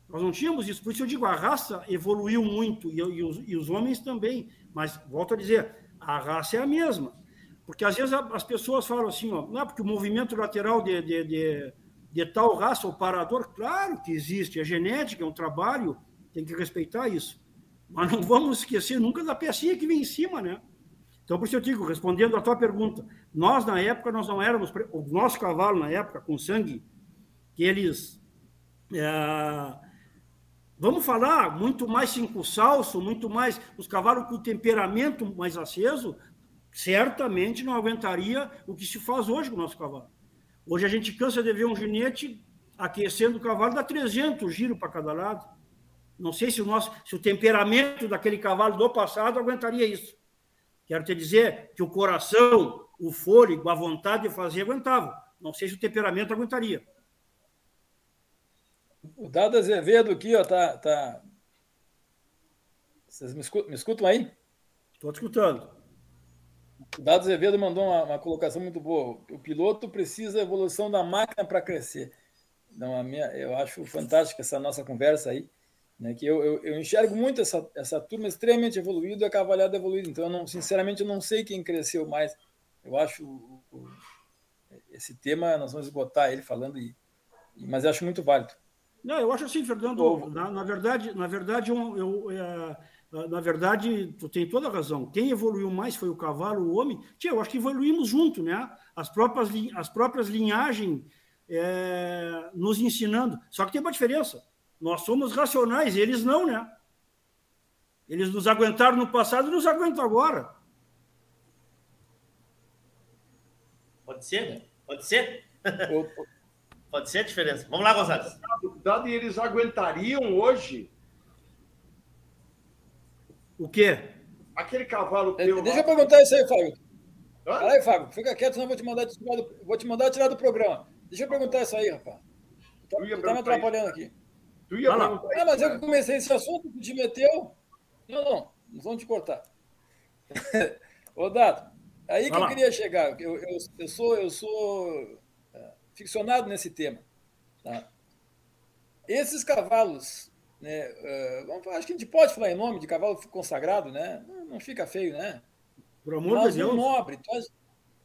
Nós não tínhamos isso. Por isso eu digo, a raça evoluiu muito, e, e, os, e os homens também. Mas, volto a dizer, a raça é a mesma. Porque às vezes as pessoas falam assim, ó, não porque o movimento lateral de, de, de, de tal raça ou parador, claro que existe, é genética, é um trabalho, tem que respeitar isso. Mas não vamos esquecer nunca da pecinha que vem em cima, né? Então, por isso eu digo, respondendo a tua pergunta, nós na época, nós não éramos, o nosso cavalo na época, com sangue, que eles, é, vamos falar, muito mais cinco salso, muito mais, os cavalos com temperamento mais aceso, certamente não aguentaria o que se faz hoje com o nosso cavalo. Hoje a gente cansa de ver um ginete aquecendo o cavalo, dá 300 giros para cada lado. Não sei se o nosso, se o temperamento daquele cavalo do passado aguentaria isso. Quero te dizer que o coração, o fôlego, a vontade de fazer aguentava. Não sei se o temperamento aguentaria. O Dado Azevedo aqui, ó, tá, tá... Vocês me escutam, me escutam aí? Estou escutando. O Dado Azevedo mandou uma, uma, colocação muito boa. O piloto precisa da evolução da máquina para crescer. Então, a minha, eu acho fantástica essa nossa conversa aí, né? que eu, eu, eu, enxergo muito essa, essa turma extremamente evoluída e a cavalhada evoluída. Então, eu não, sinceramente, eu não sei quem cresceu mais. Eu acho o, o, esse tema, nós vamos esgotar ele falando, e, mas eu acho muito válido. Não, eu acho assim, Fernando, na, na verdade, na verdade eu, eu, é, na verdade, tu tem toda a razão. Quem evoluiu mais foi o cavalo, o homem. Tia, eu acho que evoluímos junto, né? As próprias, as próprias linhagens é, nos ensinando. Só que tem uma diferença. Nós somos racionais, eles não, né? Eles nos aguentaram no passado e nos aguentam agora. Pode ser, né? Pode ser? Pode ser a diferença. Vamos lá, rosário Dado, eles aguentariam hoje o quê? Aquele cavalo teu. Deixa eu perguntar isso aí, Fábio. Fala aí, Fábio. Fica quieto, senão eu vou te mandar tirar do, vou te mandar tirar do programa. Deixa eu perguntar isso aí, rapaz. Tá, tu tá me atrapalhando aqui. Tu ia ah, ah, mas eu comecei esse assunto, tu te meteu. Não, não, nós vamos te cortar. Ô, Dado, aí que eu queria chegar. Eu, eu, eu sou, eu sou é, ficcionado nesse tema. Tá? Esses cavalos né, uh, acho que a gente pode falar em nome de cavalo consagrado, né? Não, não fica feio, né? Por amor de Deus. Um nobre,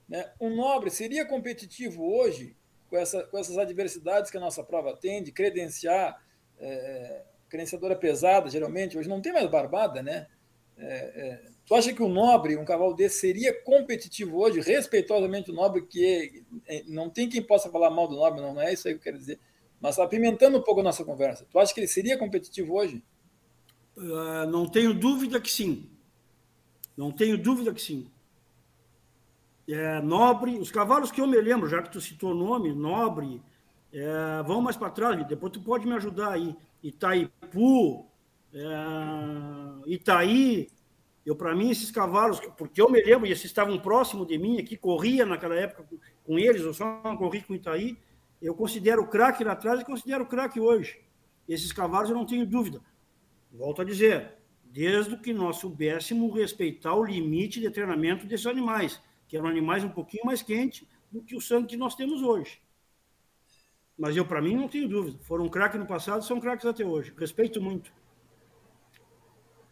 né, um nobre seria competitivo hoje com, essa, com essas adversidades que a nossa prova tem, de credenciar, é, credenciadora pesada, geralmente, hoje não tem mais barbada, né? É, é, tu acha que um nobre, um cavalo desse, seria competitivo hoje, respeitosamente o nobre, que é, não tem quem possa falar mal do nobre, não, não é isso aí que eu quero dizer mas apimentando um pouco a nossa conversa, tu acha que ele seria competitivo hoje? Uh, não tenho dúvida que sim. Não tenho dúvida que sim. É, nobre, os cavalos que eu me lembro, já que tu citou o nome, Nobre, é, vão mais para trás, depois tu pode me ajudar aí. Itaipu, é, Itaí, eu para mim esses cavalos, porque eu me lembro, e esses estavam próximos de mim, aqui corria naquela época com eles, eu só corri com Itaí, eu considero craque lá atrás e considero craque hoje. Esses cavalos eu não tenho dúvida. Volto a dizer, desde que nós soubéssemos respeitar o limite de treinamento desses animais, que eram animais um pouquinho mais quentes do que o sangue que nós temos hoje. Mas eu, para mim, não tenho dúvida. Foram craques no passado, são craques até hoje. Respeito muito.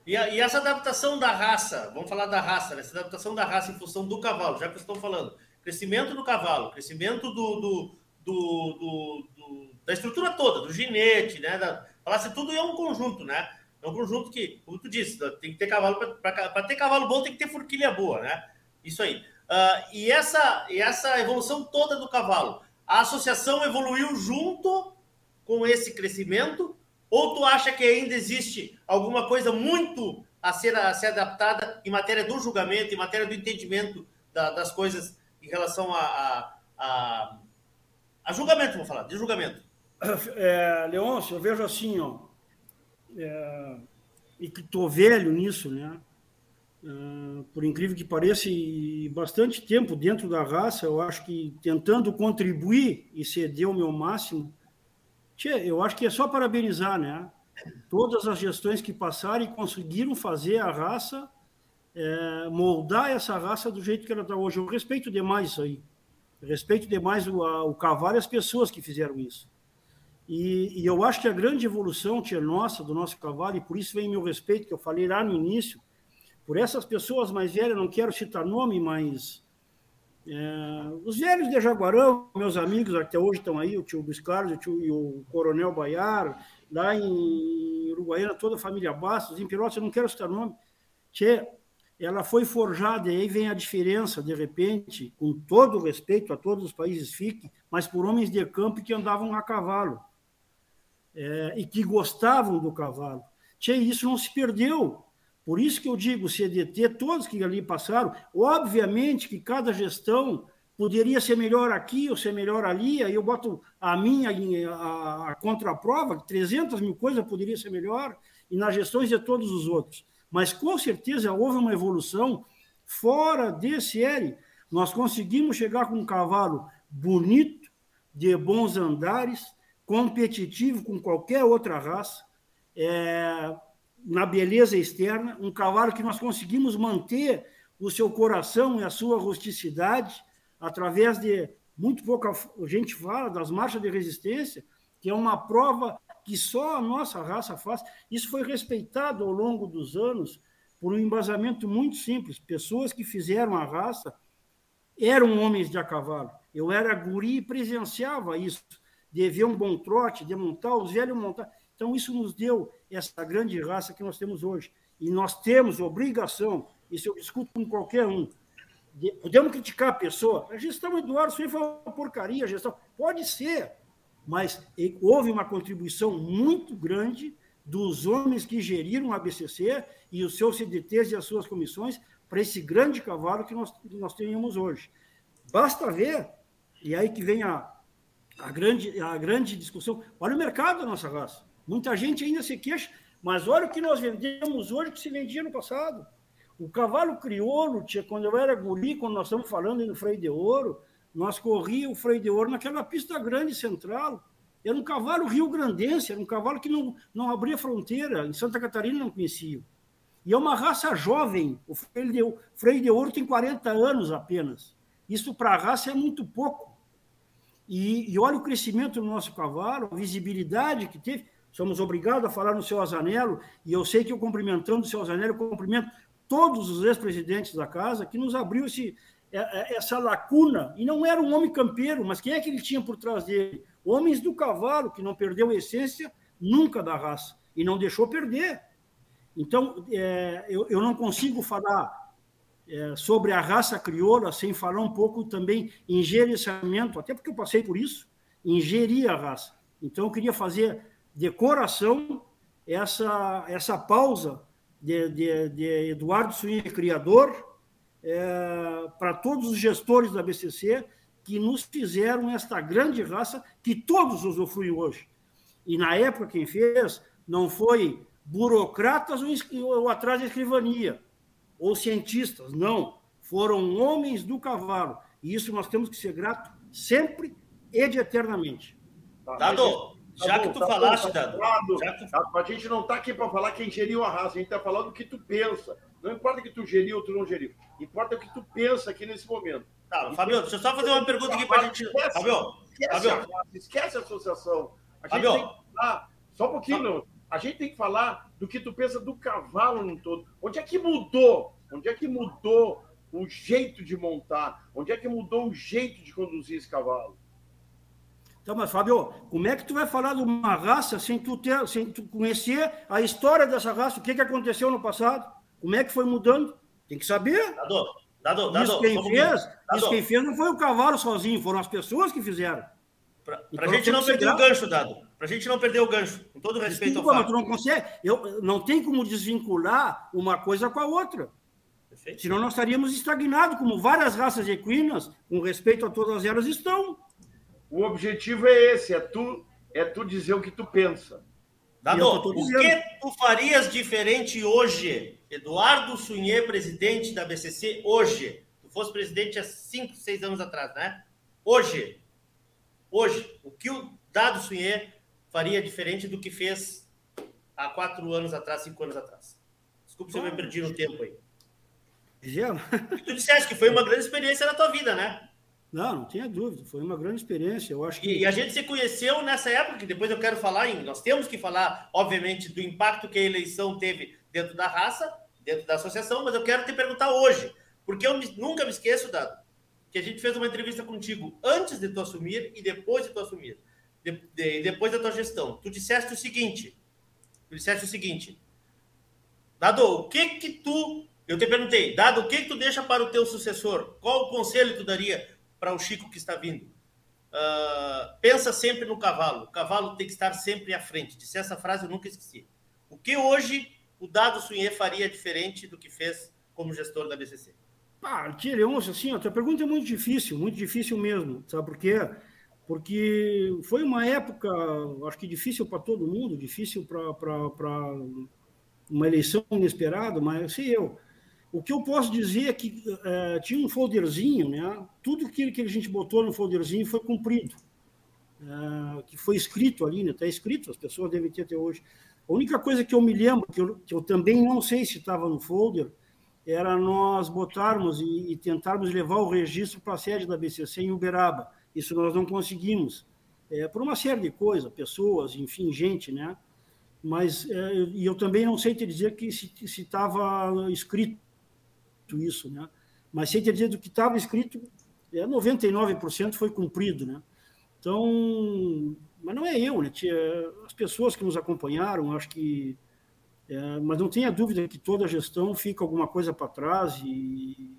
E, a, e, essa adaptação da raça, vamos falar da raça, né? essa adaptação da raça em função do cavalo, já que estão falando. Crescimento do cavalo, crescimento do, do do, do, do, da estrutura toda, do ginete, né? Da, falasse tudo é um conjunto, né? É um conjunto que, como tu disse, tem que ter cavalo para ter cavalo bom, tem que ter forquilha boa, né? Isso aí. Uh, e essa e essa evolução toda do cavalo, a associação evoluiu junto com esse crescimento? Ou tu acha que ainda existe alguma coisa muito a ser, a ser adaptada em matéria do julgamento, em matéria do entendimento da, das coisas em relação a, a a julgamento, vou falar, de julgamento. É, Leôncio, eu vejo assim, ó, é, e que estou velho nisso, né? É, por incrível que pareça, bastante tempo dentro da raça, eu acho que tentando contribuir e ceder o meu máximo, tchê, eu acho que é só parabenizar, né? Todas as gestões que passaram e conseguiram fazer a raça, é, moldar essa raça do jeito que ela está hoje. Eu respeito demais isso aí. Respeito demais o, a, o cavalo e as pessoas que fizeram isso. E, e, eu acho que a grande evolução, tia nossa, do nosso cavalo, e por isso vem meu respeito, que eu falei lá no início, por essas pessoas mais velhas, não quero citar nome, mas é, os velhos de Jaguarão, meus amigos até hoje estão aí, o tio Luiz Carlos o tio, e o Coronel Baiar, lá em Uruguaiana, toda a família Bastos, em eu não quero citar nome. Tchê, ela foi forjada, e aí vem a diferença, de repente, com todo respeito a todos os países fiquem, mas por homens de campo que andavam a cavalo é, e que gostavam do cavalo. Tchê, isso não se perdeu. Por isso que eu digo, CDT, todos que ali passaram, obviamente que cada gestão poderia ser melhor aqui ou ser melhor ali, aí eu boto a minha a, a contraprova, 300 mil coisas poderia ser melhor, e nas gestões de todos os outros mas com certeza houve uma evolução fora desse L. Nós conseguimos chegar com um cavalo bonito, de bons andares, competitivo com qualquer outra raça, é, na beleza externa, um cavalo que nós conseguimos manter o seu coração e a sua rusticidade através de muito pouca gente fala das marchas de resistência, que é uma prova que só a nossa raça faz. Isso foi respeitado ao longo dos anos por um embasamento muito simples. Pessoas que fizeram a raça eram homens de a cavalo. Eu era guri e presenciava isso, de ver um bom trote, de montar, os velhos montar. Então, isso nos deu essa grande raça que nós temos hoje. E nós temos obrigação, isso eu discuto com qualquer um, de, podemos criticar a pessoa. A gestão Eduardo foi uma porcaria, a gestão. Pode ser, mas houve uma contribuição muito grande dos homens que geriram a BCC e os seus CDTs e as suas comissões para esse grande cavalo que nós, que nós temos hoje. basta ver, e aí que vem a, a, grande, a grande discussão. Olha o mercado da nossa raça. Muita gente ainda se queixa, mas olha o que nós vendemos hoje que se vendia no passado. O cavalo crioulo, tia, quando eu era guri, quando nós estamos falando no freio de ouro, nós corria o freio de ouro naquela pista grande central. Era um cavalo rio-grandense, era um cavalo que não, não abria fronteira. Em Santa Catarina não conhecia. E é uma raça jovem. O freio de, o freio de ouro tem 40 anos apenas. Isso para a raça é muito pouco. E, e, olha o crescimento do nosso cavalo, a visibilidade que teve. Somos obrigados a falar no seu Azanello, e eu sei que eu cumprimentando o seu Azanello, eu cumprimento todos os ex-presidentes da casa, que nos abriu esse, essa lacuna. E não era um homem campeiro, mas quem é que ele tinha por trás dele? Homens do cavalo, que não perdeu a essência nunca da raça, e não deixou perder. Então, é, eu, eu não consigo falar é, sobre a raça crioula, sem falar um pouco também em gerenciamento, até porque eu passei por isso, em gerir a raça. Então, eu queria fazer de coração essa, essa pausa de, de, de Eduardo Suíne, criador, é, para todos os gestores da BCC que nos fizeram esta grande raça que todos usufruem hoje. E na época quem fez não foi burocratas ou, ou atrás da escrivania, ou cientistas, não. Foram homens do cavalo. E isso nós temos que ser gratos sempre e de eternamente. Tá, Dado, tá já bom, que tu tá falaste, bom, tá Dado, a gente não está aqui para falar quem geriu a raça, a gente está falando o que tu pensa. Não importa que tu geriu ou tu não geriu. Importa o que tu pensa aqui nesse momento. Tá, Fabio, deixa eu só fazer uma pergunta aqui para a gente. Esquece, Fabio, esquece, Fabio. A, esquece a associação. A gente Fabio. tem que falar, só um pouquinho, a gente tem que falar do que tu pensa do cavalo no todo. Onde é que mudou Onde é que mudou o jeito de montar? Onde é que mudou o jeito de conduzir esse cavalo? Então, mas Fábio, como é que tu vai falar de uma raça sem tu, ter, sem tu conhecer a história dessa raça? O que, que aconteceu no passado? Como é que foi mudando? Tem que saber. Dado, dado, dado, isso quem fez, dado. isso quem fez não foi o cavalo sozinho, foram as pessoas que fizeram. Para então, a gente não perder o gancho, Dado. Para a gente não perder o gancho, com todo respeito Desculpa, ao. Mas tu não consegue. Eu, não tem como desvincular uma coisa com a outra. Perfeito. Senão nós estaríamos estagnados, como várias raças equinas, com respeito a todas elas, estão. O objetivo é esse, é tu, é tu dizer o que tu pensa. Dado, o que tu farias diferente hoje? Eduardo Sunhê, presidente da BCC, hoje. Tu fosse presidente há 5, 6 anos atrás, né? Hoje. Hoje. O que o Dado Sunhê faria diferente do que fez há 4 anos atrás, 5 anos atrás? Desculpa se eu me perdi no tempo aí. Gelo. Tu disseste que foi uma grande experiência na tua vida, né? Não, não tinha dúvida. Foi uma grande experiência. Eu acho que... e, e, a gente se conheceu nessa época, que depois eu quero falar em. Nós temos que falar, obviamente, do impacto que a eleição teve dentro da raça, dentro da associação, mas eu quero te perguntar hoje, porque eu me, nunca me esqueço, Dado, que a gente fez uma entrevista contigo antes de tu assumir e depois de tu assumir, de, de, depois da tua gestão. Tu disseste o seguinte: tu disseste o seguinte, Dado, o que que tu eu te perguntei, dado o que, que tu deixa para o teu sucessor? Qual o conselho tu daria para o Chico que está vindo? Uh, pensa sempre no cavalo. O cavalo tem que estar sempre à frente. Disse essa frase, eu nunca esqueci. O que hoje o Dado Sunhê faria diferente do que fez como gestor da BCC? Ah, Leôncio, assim, a tua pergunta é muito difícil, muito difícil mesmo. Sabe por quê? Porque foi uma época, acho que difícil para todo mundo, difícil para uma eleição inesperada, mas sei eu. O que eu posso dizer é que é, tinha um folderzinho, né? Tudo aquilo que a gente botou no folderzinho foi cumprido. É, que foi escrito ali, né? Está escrito, as pessoas devem ter até hoje. A única coisa que eu me lembro, que eu, que eu também não sei se estava no folder, era nós botarmos e, e tentarmos levar o registro para a sede da BCC em Uberaba. Isso nós não conseguimos, é, por uma série de coisas, pessoas, enfim, gente, né? Mas é, e eu também não sei te dizer que se estava escrito isso, né? Mas sem ter dito que estava escrito, é 99% foi cumprido, né? Então, mas não é eu, né? As pessoas que nos acompanharam, acho que, é, mas não tenha dúvida que toda a gestão fica alguma coisa para trás e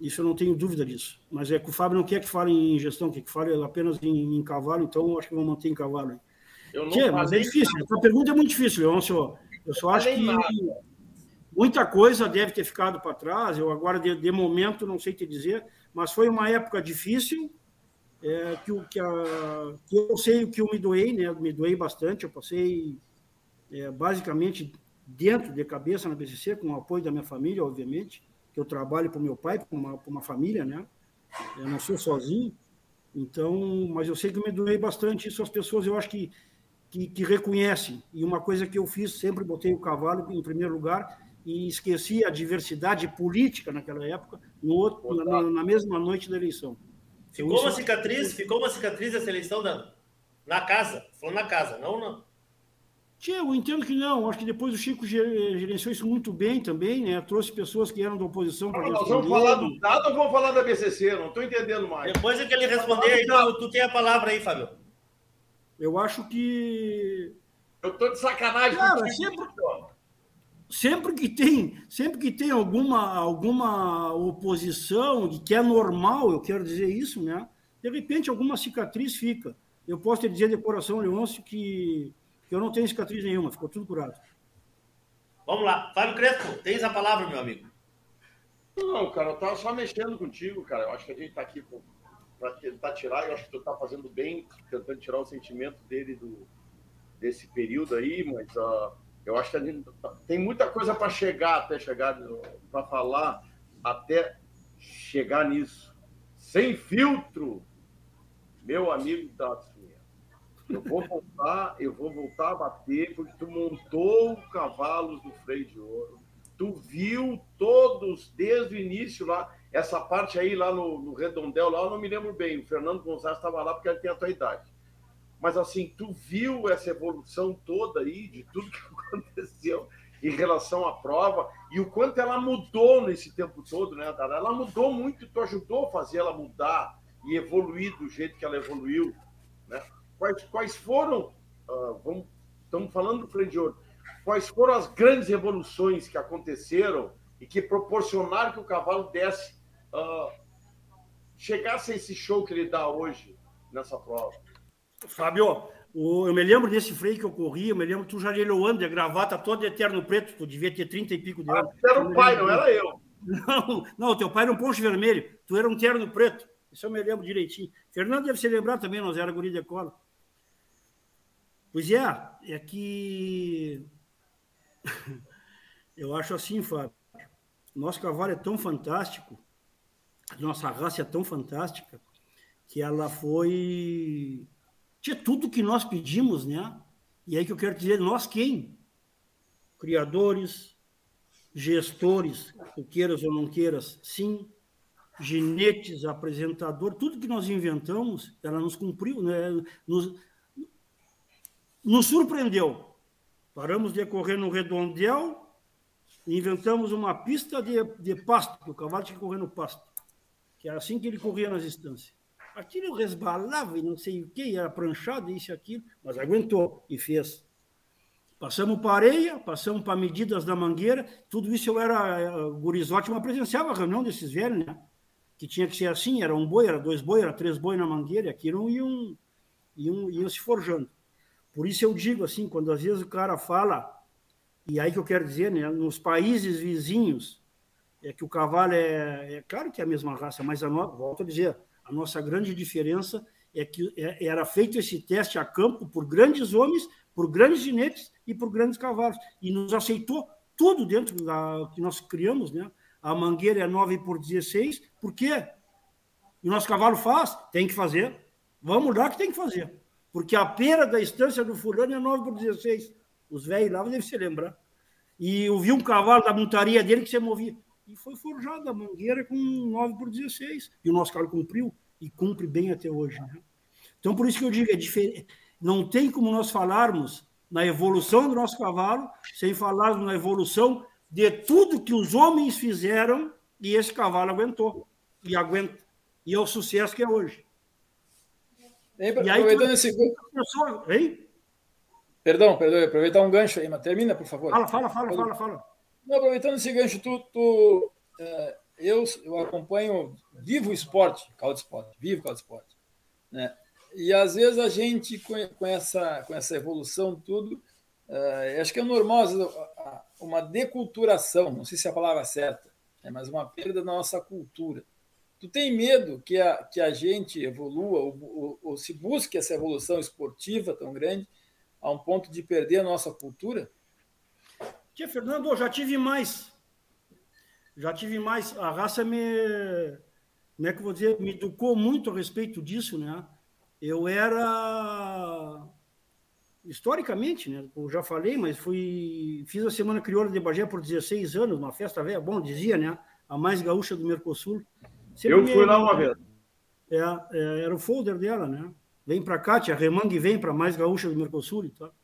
isso eu não tenho dúvida disso. Mas é que o Fábio não quer que fale em gestão, quer que fale apenas em, em cavalo, então acho que vou manter em cavalo. Aí. Eu não Tchê, mas é difícil. Nada. A pergunta é muito difícil, Leôncio. Eu só acho que nada. Muita coisa deve ter ficado para trás, eu agora, de, de, momento, não sei te dizer, mas foi uma época difícil, é, que, que, a, que eu sei o que eu me doei, né? Me doei bastante, eu passei é, basicamente dentro de cabeça na BCC, com o apoio da minha família, obviamente, que eu trabalho para o meu pai, para uma, uma família, né? Eu não sou sozinho, então, mas eu sei que eu me doei bastante, isso as pessoas eu acho que, que, que reconhecem. E uma coisa que eu fiz, sempre botei o cavalo em primeiro lugar e esqueci a diversidade política naquela época, no outro, na, na mesma noite da eleição. Ficou então, uma cicatriz, ficou uma cicatriz essa eleição da, na casa, falou na casa, não na, Tia, eu entendo que não. Acho que depois o Chico gerenciou isso muito bem também, né? Trouxe pessoas que eram da oposição para Nós vamos falar do dado ou vamos falar da BCC? Não estou entendendo mais. Depois é que ele responder, aí, tu, tu tem a palavra aí, Fábio. Eu acho que. Eu estou de sacanagem. Cara, sempre, sempre que tem, sempre que tem alguma, alguma oposição, que é normal, eu quero dizer isso, né? De repente, alguma cicatriz fica. Eu posso te dizer de coração, Leôncio, que que eu não tenho cicatriz nenhuma, ficou tudo curado. Vamos lá. Fábio Crespo, tens a palavra, meu amigo. Não, cara, eu tava só mexendo contigo, cara. Eu acho que a gente tá aqui para tentar tirar, eu acho que tu tá fazendo bem, tentando tirar o sentimento dele do, desse período aí, mas uh, eu acho que a gente tem muita coisa para chegar até chegar, para falar, até chegar nisso. Sem filtro, meu amigo Tatsu. Eu vou voltar, eu vou voltar a bater, porque tu montou cavalos do freio de ouro. Tu viu todos desde o início lá, essa parte aí lá no, no Redondel, lá eu não me lembro bem. O Fernando Gonçalves estava lá porque ele tem a tua idade. Mas assim, tu viu essa evolução toda aí, de tudo que aconteceu em relação à prova, e o quanto ela mudou nesse tempo todo, né, Dara? Ela mudou muito, tu ajudou a fazer ela mudar e evoluir do jeito que ela evoluiu, né? quais, quais foram, uh, vamos, estamos falando do freio de ouro, quais foram as grandes revoluções que aconteceram e que proporcionaram que o cavalo desse, uh, chegasse a esse show que ele dá hoje nessa prova? Fábio, eu me lembro desse freio que eu corri, eu me lembro tu já ano de gravata toda eterno preto, tu devia ter 30 e pico de anos. Ah, era o pai, não era eu. Não, não, teu pai era um poncho vermelho, tu era um terno preto. Isso eu me lembro direitinho. Fernando deve se lembrar também, nós era guri de cola. Pois é, é que eu acho assim, Fábio, nosso cavalo é tão fantástico, nossa raça é tão fantástica, que ela foi. Tinha tudo que nós pedimos, né? E aí que eu quero dizer, nós quem? Criadores, gestores, tu queiras ou não queiras, sim, ginetes, apresentador, tudo que nós inventamos, ela nos cumpriu, né? Nos, nos surpreendeu. Paramos de correr no redondel inventamos uma pista de, de pasto, o cavalo tinha que correr no pasto, que era assim que ele corria nas instâncias. Aquilo resbalava e não sei o que, era pranchado, isso e aquilo, mas aguentou e fez. Passamos para areia, passamos para medidas da mangueira, tudo isso eu era uh, gurizote, mas presenciava a reunião desses velhos, né? Que tinha que ser assim, era um boi, era dois boi, era três boi na mangueira, e aquilo iam, iam, iam se forjando. Por isso eu digo assim, quando às vezes o cara fala, e aí que eu quero dizer, né, nos países vizinhos, é que o cavalo é, é claro que é a mesma raça, mas a no, volto a dizer, a nossa grande diferença é que é, era feito esse teste a campo por grandes homens, por grandes ginetes e por grandes cavalos, e nos aceitou tudo dentro da que nós criamos, né? A mangueira é 9 por 16, por quê? E o nosso cavalo faz, tem que fazer. Vamos lá que tem que fazer. Porque a pera da estância do fulano é 9 por 16. Os velhos lá devem se lembrar. E eu vi um cavalo da montaria dele que se movia. E foi forjado a mangueira com 9 por 16. E o nosso carro cumpriu. E cumpre bem até hoje. Né? Então, por isso que eu digo, é diferente. Não tem como nós falarmos na evolução do nosso cavalo sem falarmos na evolução de tudo que os homens fizeram e esse cavalo aguentou. E aguenta. E é o sucesso que é hoje. E aí, aproveitando esse gancho. Hein? Perdão, perdão, aproveitar um gancho aí, mas termina, por favor. Fala, fala, fala, fala, fala. Não, aproveitando esse gancho, tu, tu é, eu, eu acompanho, vivo o esporte, caldo esporte, vivo caldo esporte. Né? E às vezes a gente, com essa, com essa evolução, tudo, é, acho que é normal, uma deculturação, não sei se é a palavra certa, é, mas uma perda da nossa cultura. Tu tem medo que a, que a gente evolua ou, ou, ou se busque essa evolução esportiva tão grande a um ponto de perder a nossa cultura? Tia Fernando, eu já tive mais. Já tive mais. A raça me. Como é que eu vou dizer? Me educou muito a respeito disso, né? Eu era. Historicamente, né? Eu já falei, mas fui. Fiz a Semana Crioula de Bagé por 16 anos, uma festa velha, bom, dizia, né? A mais gaúcha do Mercosul. Sempre eu fui me... lá uma vez. É, é, era o folder dela, né? Vem para cá, tia Remangue vem para mais gaúcha do Mercosul e tal.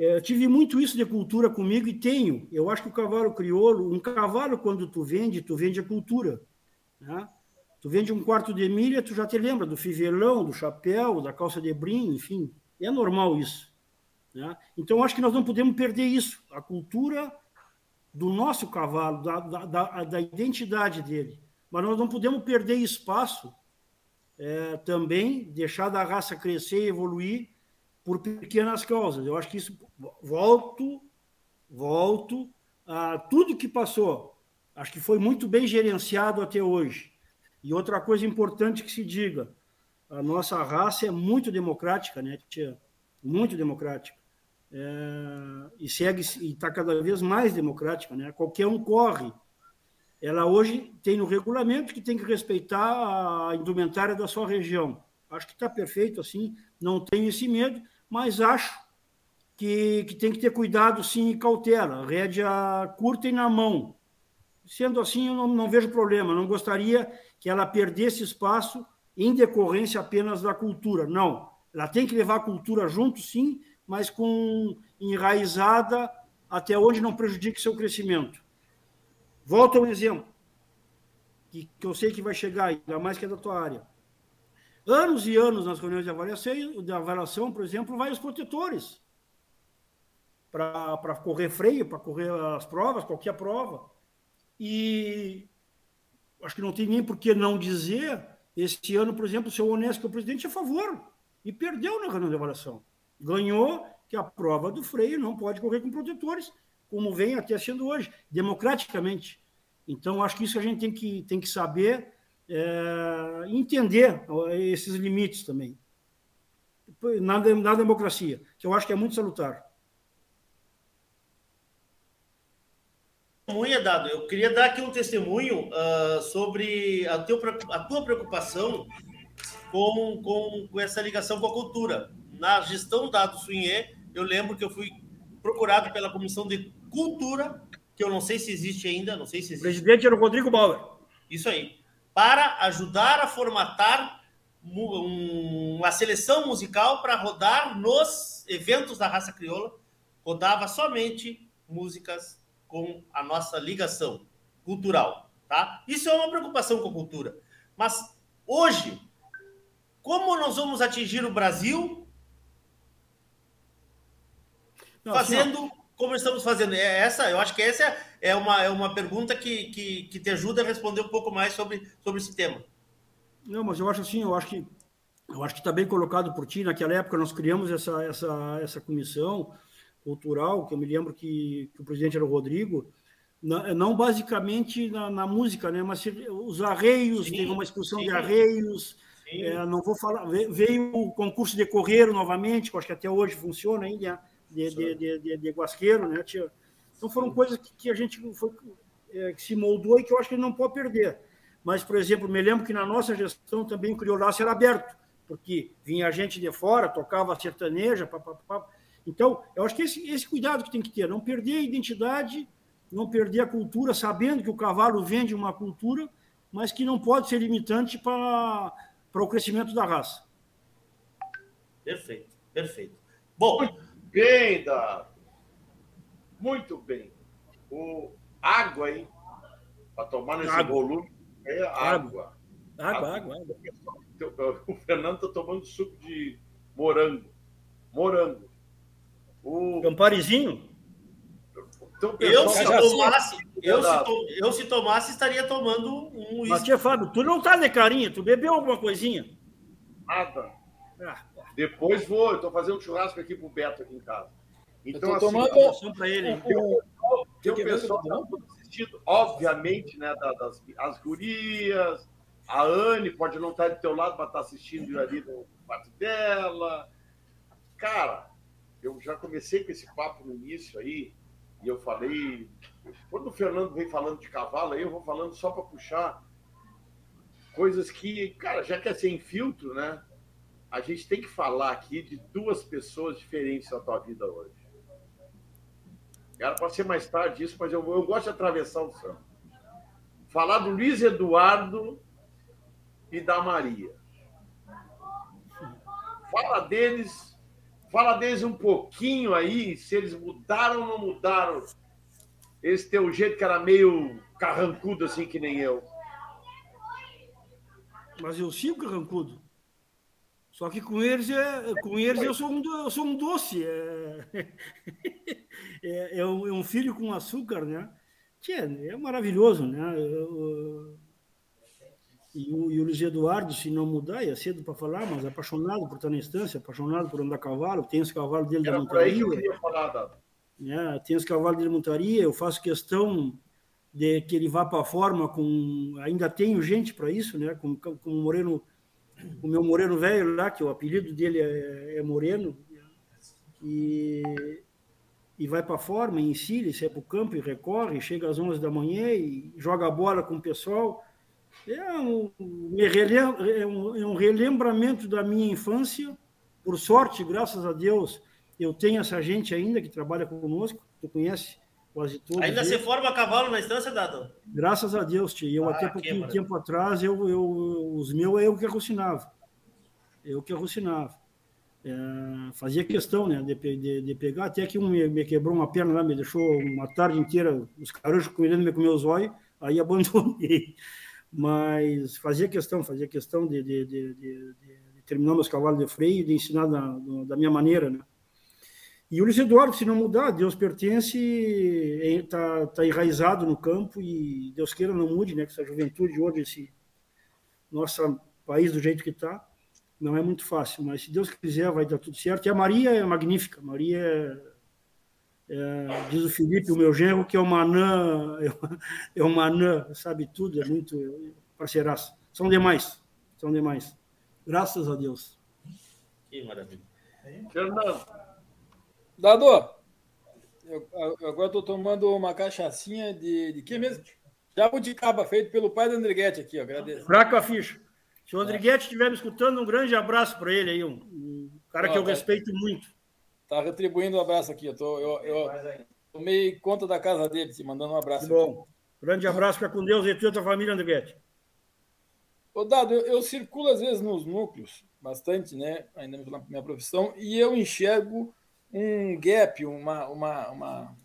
É, tive muito isso de cultura comigo e tenho. Eu acho que o cavalo crioulo, um cavalo, quando tu vende, tu vende a cultura. Né? Tu vende um quarto de milha, tu já te lembra do fivelão, do chapéu, da calça de brim, enfim. É normal isso. Né? Então, acho que nós não podemos perder isso. A cultura do nosso cavalo, da, da, da identidade dele. Mas nós não podemos perder espaço é, também, deixar da raça crescer evoluir por pequenas causas. Eu acho que isso volto, volto a tudo que passou. Acho que foi muito bem gerenciado até hoje. E outra coisa importante que se diga, a nossa raça é muito democrática, né, tia? Muito democrática. É, e segue e está cada vez mais democrática, né? Qualquer um corre. Ela hoje tem no regulamento que tem que respeitar a indumentária da sua região. Acho que está perfeito assim, não tenho esse medo, mas acho que, que tem que ter cuidado sim e cautela, rédea curta e na mão. Sendo assim, eu não, não vejo problema, não gostaria que ela perdesse espaço em decorrência apenas da cultura. Não, ela tem que levar a cultura junto, sim, mas com enraizada até onde não prejudique seu crescimento. Volta um exemplo, que, que eu sei que vai chegar, ainda mais que é da tua área. Anos e anos nas reuniões de avaliação, de avaliação por exemplo, vai os protetores para correr freio, para correr as provas, qualquer prova. E acho que não tem nem por que não dizer. Este ano, por exemplo, o seu Honesto, que é o presidente, é a favor. E perdeu na reunião de avaliação. Ganhou que a prova do freio não pode correr com protetores, como vem até sendo hoje, democraticamente. Então, acho que isso a gente tem que, tem que saber é, entender esses limites também na, na democracia, que eu acho que é muito salutar. testemunha, Dado. Eu queria dar aqui um testemunho uh, sobre a, teu, a, tua preocupação com, com, com, essa ligação com a cultura. Na gestão Dado Sunhê, eu lembro que eu fui procurado pela Comissão de Cultura, que eu não sei se existe ainda, não sei se existe. O presidente era o Rodrigo Bauer. Isso aí para ajudar a formatar uma seleção musical para rodar nos eventos da raça crioula. Rodava somente músicas com a nossa ligação cultural, tá? Isso é uma preocupação com a cultura. Mas hoje, como nós vamos atingir o Brasil Não, fazendo como estamos fazendo? É essa, eu acho que essa é uma, é uma pergunta que, que, que te ajuda a responder um pouco mais sobre, sobre esse tema. Não, mas eu acho assim, eu acho que eu acho que está bem colocado por ti. Naquela época nós criamos essa, essa, essa comissão cultural, que eu me lembro que, que o presidente era o Rodrigo, não, não basicamente na, na, música, né? Mas os arreios, sim, teve uma exposição sim, de arreios. É, não vou falar. Veio o concurso de correio novamente, que eu acho que até hoje funciona ainda de, de, de, de, de Guasqueiro, né? Então foram coisas que, que a gente foi, é, que se moldou e que eu acho que ele não pode perder. Mas, por exemplo, me lembro que na nossa gestão também o criolaço era aberto, porque vinha gente de fora, tocava sertaneja, papapá. Então, eu acho que esse, esse cuidado que tem que ter, não perder a identidade, não perder a cultura, sabendo que o cavalo vende uma cultura, mas que não pode ser limitante para, para o crescimento da raça. Perfeito, perfeito. Bom, bem, Dado. Muito bem. O água, hein? Para tomar nesse água. volume é água. Água, água, água. água. O Fernando está tomando suco de morango. Morango. O... Camparizinho? Então, eu, se tomasse, eu, se to, eu se tomasse, estaria tomando um Mas, tia Fábio, tu não tá de carinha, tu bebeu alguma coisinha? Nada. Ah, depois vou, estou fazendo um churrasco aqui pro Beto aqui em casa. Então, assim, tomando para ele. Tem um pessoal, assistido, obviamente, né, das, as gurias, a Anne pode não estar do teu lado, mas estar assistindo ali no quarto dela. Cara, eu já comecei com esse papo no início aí, e eu falei. Quando o Fernando vem falando de cavalo, aí eu vou falando só para puxar coisas que, cara, já que é sem filtro, né? A gente tem que falar aqui de duas pessoas diferentes na tua vida hoje. Era para ser mais tarde isso, mas eu, eu gosto de atravessar o samba. Falar do Luiz Eduardo e da Maria. Fala deles, fala deles um pouquinho aí, se eles mudaram ou não mudaram. Esse teu jeito que era meio carrancudo assim que nem eu. Mas eu sigo carrancudo. Só que com eles, é, com eles eu, sou um, eu sou um doce. É, é, é, um, é um filho com açúcar, né? Que é, maravilhoso, né? Eu, e o, e o Luiz Eduardo, se não mudar, é cedo para falar, mas apaixonado por estar na instância, apaixonado por andar a cavalo, tem os cavalos dele Era da montaria. Que eu queria falar, É, tem os cavalos dele da montaria, eu faço questão de que ele vá para a forma com. Ainda tenho gente para isso, né? Com, com o Moreno o meu moreno velho lá, que o apelido dele é, é Moreno, e, e vai para a forma, ensina, sai para o campo e recorre, chega às 11 da manhã e joga a bola com o pessoal. É é um, é um relembramento da minha infância. Por sorte, graças a Deus, eu tenho essa gente ainda que trabalha conosco, tu conhece quase todos. Ainda se forma a cavalo na estância, Dado? Graças a Deus, tia. Eu ah, até pouquinho tempo atrás, eu, eu, os meus eu que arrucinava. Eu que arrucinava. É, fazia questão né, de, de, de, pegar, até que um me, me, quebrou uma perna lá, me deixou uma tarde inteira, os carujos comendo me comer os olhos, aí abandonei. Mas fazia questão, fazia questão de, de, de terminar meus cavalos de freio e de ensinar da, da minha maneira, né? E o Luiz Eduardo, se não mudar, Deus pertence, está tá enraizado no campo e Deus queira não mude, né? Que essa juventude hoje, esse nosso país do jeito que está, não é muito fácil, mas se Deus quiser vai dar tudo certo. E a Maria é magnífica, Maria é, é, diz o Felipe, o meu genro, que é uma anã, é uma anã, sabe tudo, é muito parceiraço. São demais, são demais. Graças a Deus. Que maravilha. Fernando, Dado, eu, eu agora estou tomando uma cachaçinha de, de que mesmo? Jabuticaba, feito pelo pai do Andriguete aqui, ó, agradeço. Fraco a ficha. Se o Andriguete estiver me escutando, um grande abraço para ele aí, um, um cara ó, que eu tá, respeito muito. Tá retribuindo um abraço aqui, eu, tô, eu, eu tomei conta da casa dele, te mandando um abraço. Bom, grande abraço, fica com Deus e toda a família, Andriguete. Ô, Dado, eu, eu circulo às vezes nos núcleos, bastante, né, ainda na minha profissão, e eu enxergo um gap, uma, uma, uma,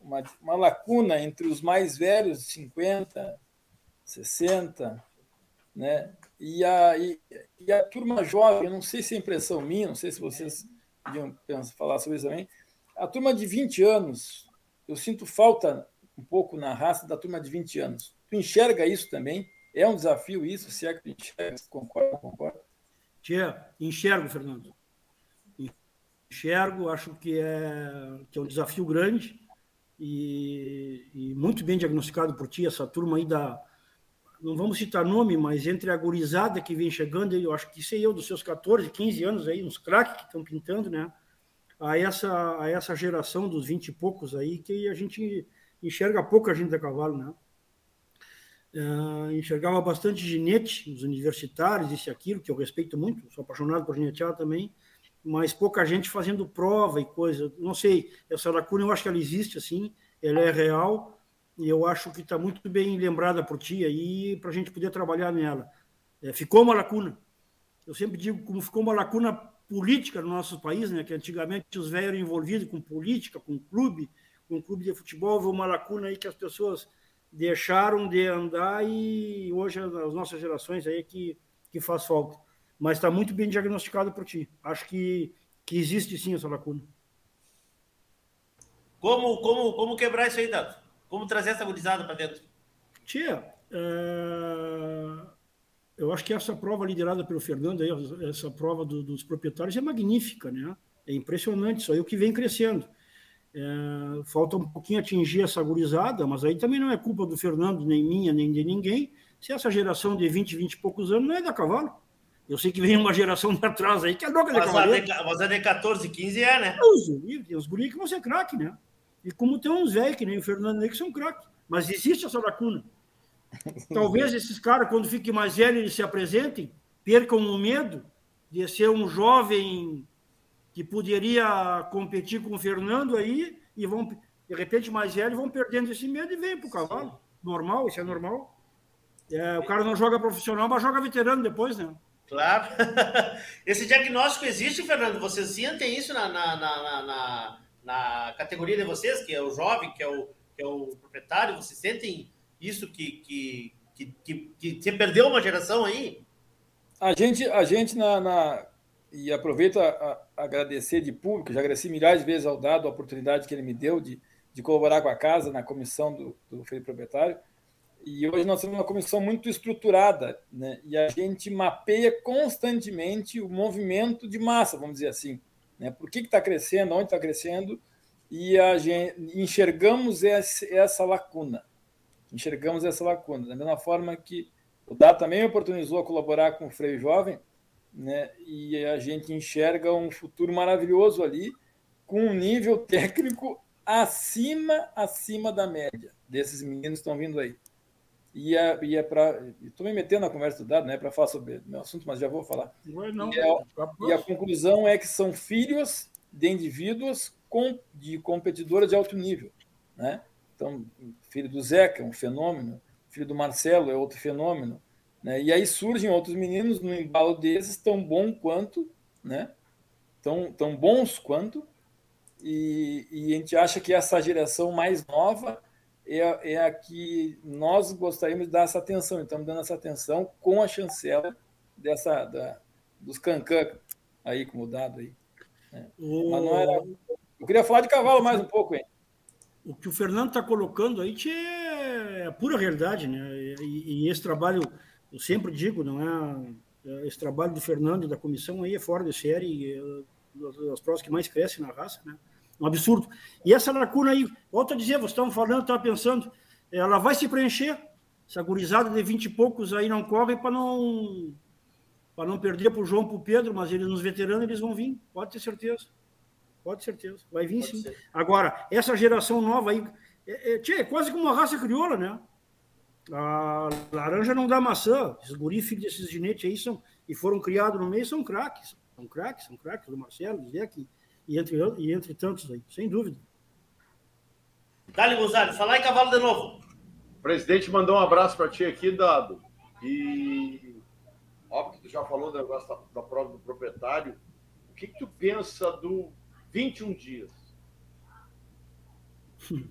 uma, uma lacuna entre os mais velhos, 50, 60, né? E a, e, e, a turma jovem, não sei se é impressão minha, não sei se vocês podiam falar sobre isso também, a turma de 20 anos, eu sinto falta um pouco na raça da turma de 20 anos. Tu enxerga isso também? É um desafio isso, se é que tu enxerga, concorda, concorda? Tia, enxergo, Fernando enxergo, acho que é, que é um desafio grande e, e, muito bem diagnosticado por ti, essa turma aí da. Não vamos citar nome, mas entre a gurizada que vem chegando, eu acho que sei eu, dos seus 14, 15 anos aí, uns craques que estão pintando, né? A essa, a essa geração dos 20 e poucos aí, que a gente enxerga pouca gente a cavalo, né? Uh, enxergava bastante ginete, os universitários, isso e aquilo, que eu respeito muito, sou apaixonado por ginetear também, mas pouca gente fazendo prova e coisa. Não sei, essa lacuna eu acho que ela existe, assim, ela é real, e eu acho que está muito bem lembrada por ti aí, para a gente poder trabalhar nela. É, ficou uma lacuna. Eu sempre digo como ficou uma lacuna política no nosso país, né, que antigamente os velhos eram envolvidos com política, com clube, com clube de futebol, houve uma lacuna aí que as pessoas deixaram de andar e hoje as nossas gerações aí é que, que faz falta mas está muito bem diagnosticado por ti. Acho que, que existe sim essa lacuna. Como, como, como quebrar isso aí, Dato? Como trazer essa gurizada para dentro? Tia, é... eu acho que essa prova liderada pelo Fernando, aí, essa prova do, dos proprietários é magnífica, né? É impressionante, isso aí é o que vem crescendo. É, falta um pouquinho atingir essa gurizada, mas aí também não é culpa do Fernando, nem minha, nem de ninguém. Se essa geração de 20, 20 e poucos anos não é da cavalo. Eu sei que vem uma geração de atrás aí que é louca de Mas a cavaleiro. de, mas a de 14, 15 é, né? Deus o livre, Tem uns guris que vão ser craque, né? E como tem uns velhos, que nem o Fernando aí, que são craques. Mas existe essa lacuna. Talvez esses caras, quando fiquem mais velhos, eles se apresentem, percam o medo de ser um jovem que poderia competir com o Fernando aí, e vão, de repente, mais velhos, vão perdendo esse medo e vêm para o cavalo. Normal, isso é normal. É, o cara não joga profissional, mas joga veterano depois, né? Claro. Esse diagnóstico existe, Fernando? Vocês sentem isso na, na, na, na, na- categoria de vocês, que é o jovem, que é o, que é o proprietário? Vocês sentem isso que, que, que, que, que você perdeu uma geração aí? A gente, a gente na, na- e aproveito a, a- agradecer de público, já agradeci milhares de vezes ao dado a oportunidade que ele me deu de, de colaborar com a casa na comissão do, do Feio Proprietário. E hoje nós temos uma comissão muito estruturada, né? E a gente mapeia constantemente o movimento de massa, vamos dizer assim, né? Por que está crescendo, onde está crescendo, e a gente enxergamos esse, essa lacuna. Enxergamos essa lacuna. Da mesma forma que o Dado também oportunizou a colaborar com o Freio Jovem, né? E a gente enxerga um futuro maravilhoso ali, com um nível técnico acima acima da média desses meninos que estão vindo aí. E é, e é para. Estou me metendo na conversa do dado, né? Para falar sobre o meu assunto, mas já vou falar. Não. E, é- e a conclusão é que são filhos de indivíduos com, de competidores de alto nível. Né? Então, filho do Zeca é um fenômeno, filho do Marcelo é outro fenômeno. Né? E aí surgem outros meninos no embalo desses, tão bom quanto, né? tão, tão bons quanto, e, e a gente acha que essa geração mais nova é, é a que nós gostaríamos de dar essa atenção. Então, dando essa atenção com a chancela dessa, da, dos Cancan aí, como dado aí. né? O- Mas não era... Eu queria falar de cavalo mais um pouco, hein? O que o Fernando está colocando aí é a pura realidade, né? E, e esse trabalho, eu sempre digo, não é? é, Esse trabalho do Fernando e da comissão aí é fora de série, é das provas que mais crescem na raça, né? Um absurdo. E essa lacuna aí, volto a dizer, vocês estavam falando, estava pensando, ela vai se preencher. Essa gurizada de 20 e poucos aí não corre para não para não perder para o João para o Pedro, mas eles nos veteranos eles vão vir, pode ter certeza. Pode ter certeza. Vai vir sim. Agora, essa geração nova aí, é, é, tchê, é quase como uma raça crioula, né? A laranja não dá maçã. Esses guri, filhos desses ginetes aí, são, e foram criados no meio, são craques. São craques, são craques, do Marcelo, do Zeca, e, entre, e entre tantos aí, sem dúvida. Dali, Gonzalez, falar em cavalo de novo. O presidente mandou um abraço para ti aqui, Dado. E óbvio que tu já falou do negócio da, da prova do proprietário. O que, que tu pensa do 21 dias?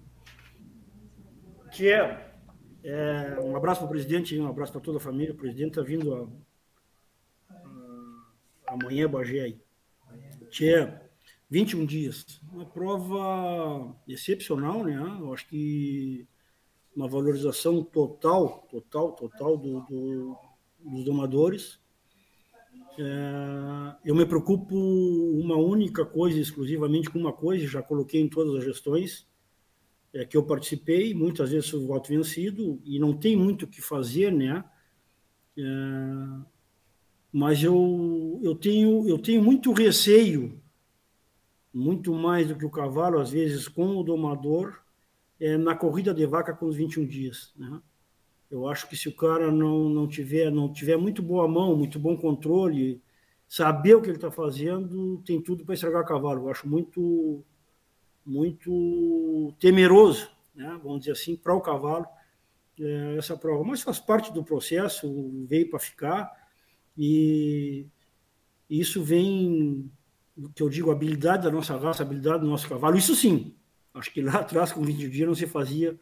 que é, é, um abraço para o presidente, um abraço para toda a família. O presidente está vindo a, a, amanhã, Bagé aí. Que é 21 dias. Uma prova excepcional, né? Eu acho que uma valorização total, total, total do, do, dos domadores. É, eu me preocupo uma única coisa, exclusivamente com uma coisa, já coloquei em todas as gestões, é, que eu participei, muitas vezes fui voto vencido, e não tem muito o que fazer, né? É, mas eu, eu, tenho, eu tenho muito receio, muito mais do que o cavalo, às vezes, com o domador, é, na corrida de vaca com os 21 dias, né? Eu acho que se o cara não, não, tiver, não tiver muito boa mão, muito bom controle, saber o que ele está fazendo, tem tudo para estragar cavalo. Eu acho muito muito temeroso, né, vamos dizer assim, para o cavalo é, essa prova. Mas faz parte do processo, veio para ficar e isso vem que eu digo, habilidade da nossa raça, habilidade do nosso cavalo. Isso sim, acho que lá atrás, com 20 dias, não se fazia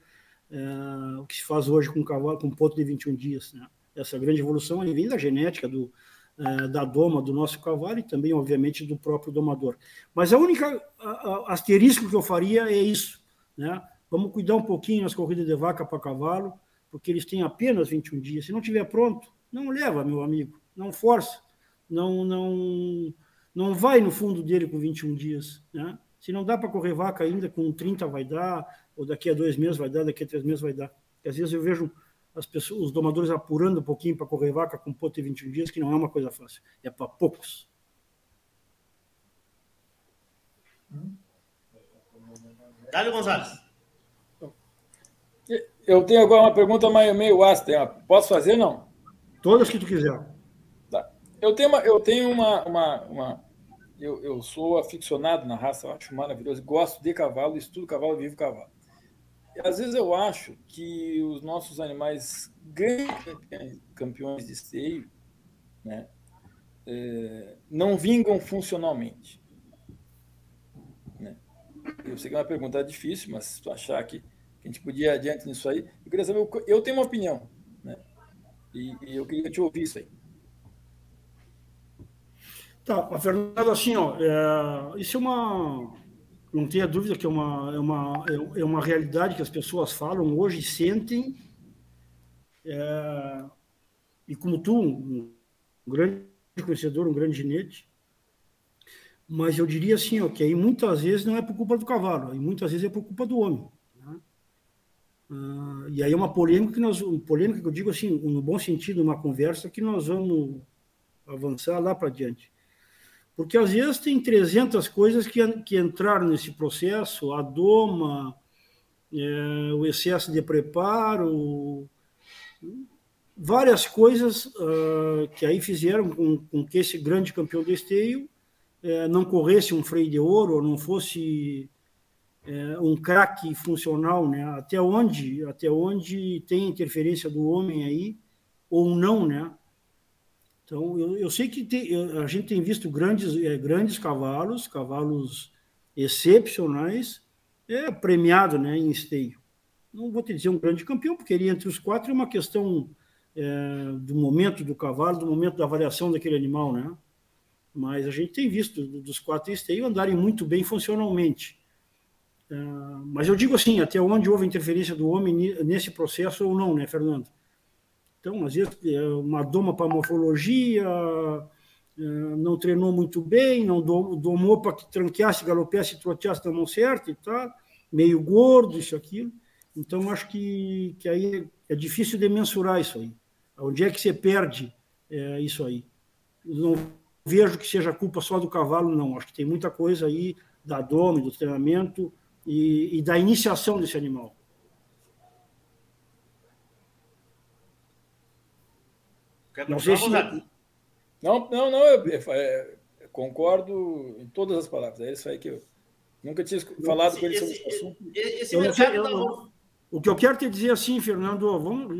é, o que se faz hoje com um cavalo com um ponto de 21 dias. Né? Essa grande evolução vem da genética, do, é, da doma do nosso cavalo e também, obviamente, do próprio domador. Mas a única a, a, asterisco que eu faria é isso. Né? Vamos cuidar um pouquinho nas corridas de vaca para cavalo, porque eles têm apenas 21 dias. Se não tiver pronto, não leva, meu amigo, não força, não, não, não vai no fundo dele com 21 dias. Né? Se não dá para correr vaca ainda, com 30 vai dar, ou daqui a dois meses vai dar, daqui a três meses vai dar. Porque às vezes eu vejo as pessoas, os domadores apurando um pouquinho para correr vaca com ponto de 21 dias, que não é uma coisa fácil, é para poucos. Dálio Gonzalez. Eu tenho agora uma pergunta meio ácida. Posso fazer, não? Todas que tu quiser. Eu tenho uma... Eu, tenho uma, uma, uma eu, eu sou aficionado na raça, acho maravilhoso. Gosto de cavalo, estudo cavalo, vivo cavalo. E, às vezes eu acho que os nossos animais grandes campeões de esteio né, é, não vingam funcionalmente. Né? Eu sei que é uma pergunta difícil, mas tu achar que a gente podia ir adiante nisso aí, eu queria saber, eu tenho uma opinião, né? E, e eu queria te ouvir isso aí. Tá, Fernando, assim, ó, é, isso é uma, não tenha dúvida que é uma, é, uma, é uma realidade que as pessoas falam hoje, sentem, é, e como tu, um grande conhecedor, um grande ginete, mas eu diria assim, ó, que aí muitas vezes não é por culpa do cavalo, aí muitas vezes é por culpa do homem. Né? Ah, e aí é uma polêmica que nós, uma polêmica que eu digo assim, no bom sentido, uma conversa que nós vamos avançar lá para diante. Porque às vezes tem 300 coisas que, que entraram nesse processo, a doma, é, o excesso de preparo, várias coisas uh, que aí fizeram com, com, que esse grande campeão de esteio é, não corresse um freio de ouro, ou não fosse é, um craque funcional, né? Até onde, até onde tem interferência do homem aí ou não, né? Então, eu, eu sei que tem, a gente tem visto grandes, é, grandes cavalos, cavalos excepcionais, é, premiado né, em esteio. Não vou te dizer um grande campeão, porque ele entre os quatro é uma questão é, do momento do cavalo, do momento da avaliação daquele animal, né? Mas a gente tem visto dos quatro esteio andarem muito bem funcionalmente. É, mas eu digo assim, até onde houve interferência do homem nesse processo ou não, né, Fernando? Então, às vezes, é uma doma para morfologia, é, não treinou muito bem, não domou para que tranqueasse, galopeasse, troteasse na mão certa e tal, meio gordo, isso, aquilo. Então, acho que, que aí é difícil de mensurar isso aí. Onde é que você perde é, isso aí? Não vejo que seja culpa só do cavalo, não. Acho que tem muita coisa aí da doma, do treinamento e, e da iniciação desse animal. Não sei se... Não, não, não, eu, eu, é, eu, concordo em todas as palavras. É isso aí que eu nunca tinha falado esse, com ele sobre esse assunto. Esse, esse eu, o que eu quero te dizer assim, Fernando, vamos,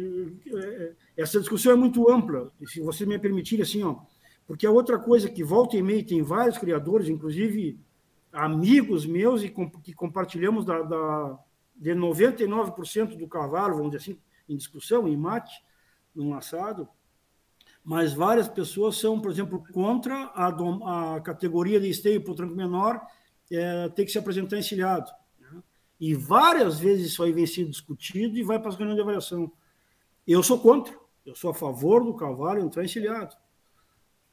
é, é, essa discussão é muito ampla, se você me permitir assim, ó, porque a outra coisa que volta e meia tem vários criadores, inclusive amigos meus e com, que compartilhamos da, da de 99% do cavalo, vamos dizer assim, em discussão, em mate, num assado, mas várias pessoas são, por exemplo, contra a, a categoria de esteio para o tranco menor é, ter que se apresentar encilhado. Né? E várias vezes isso aí vem sendo discutido e vai para as reuniões de avaliação. Eu sou contra, eu sou a favor do cavalo entrar encilhado,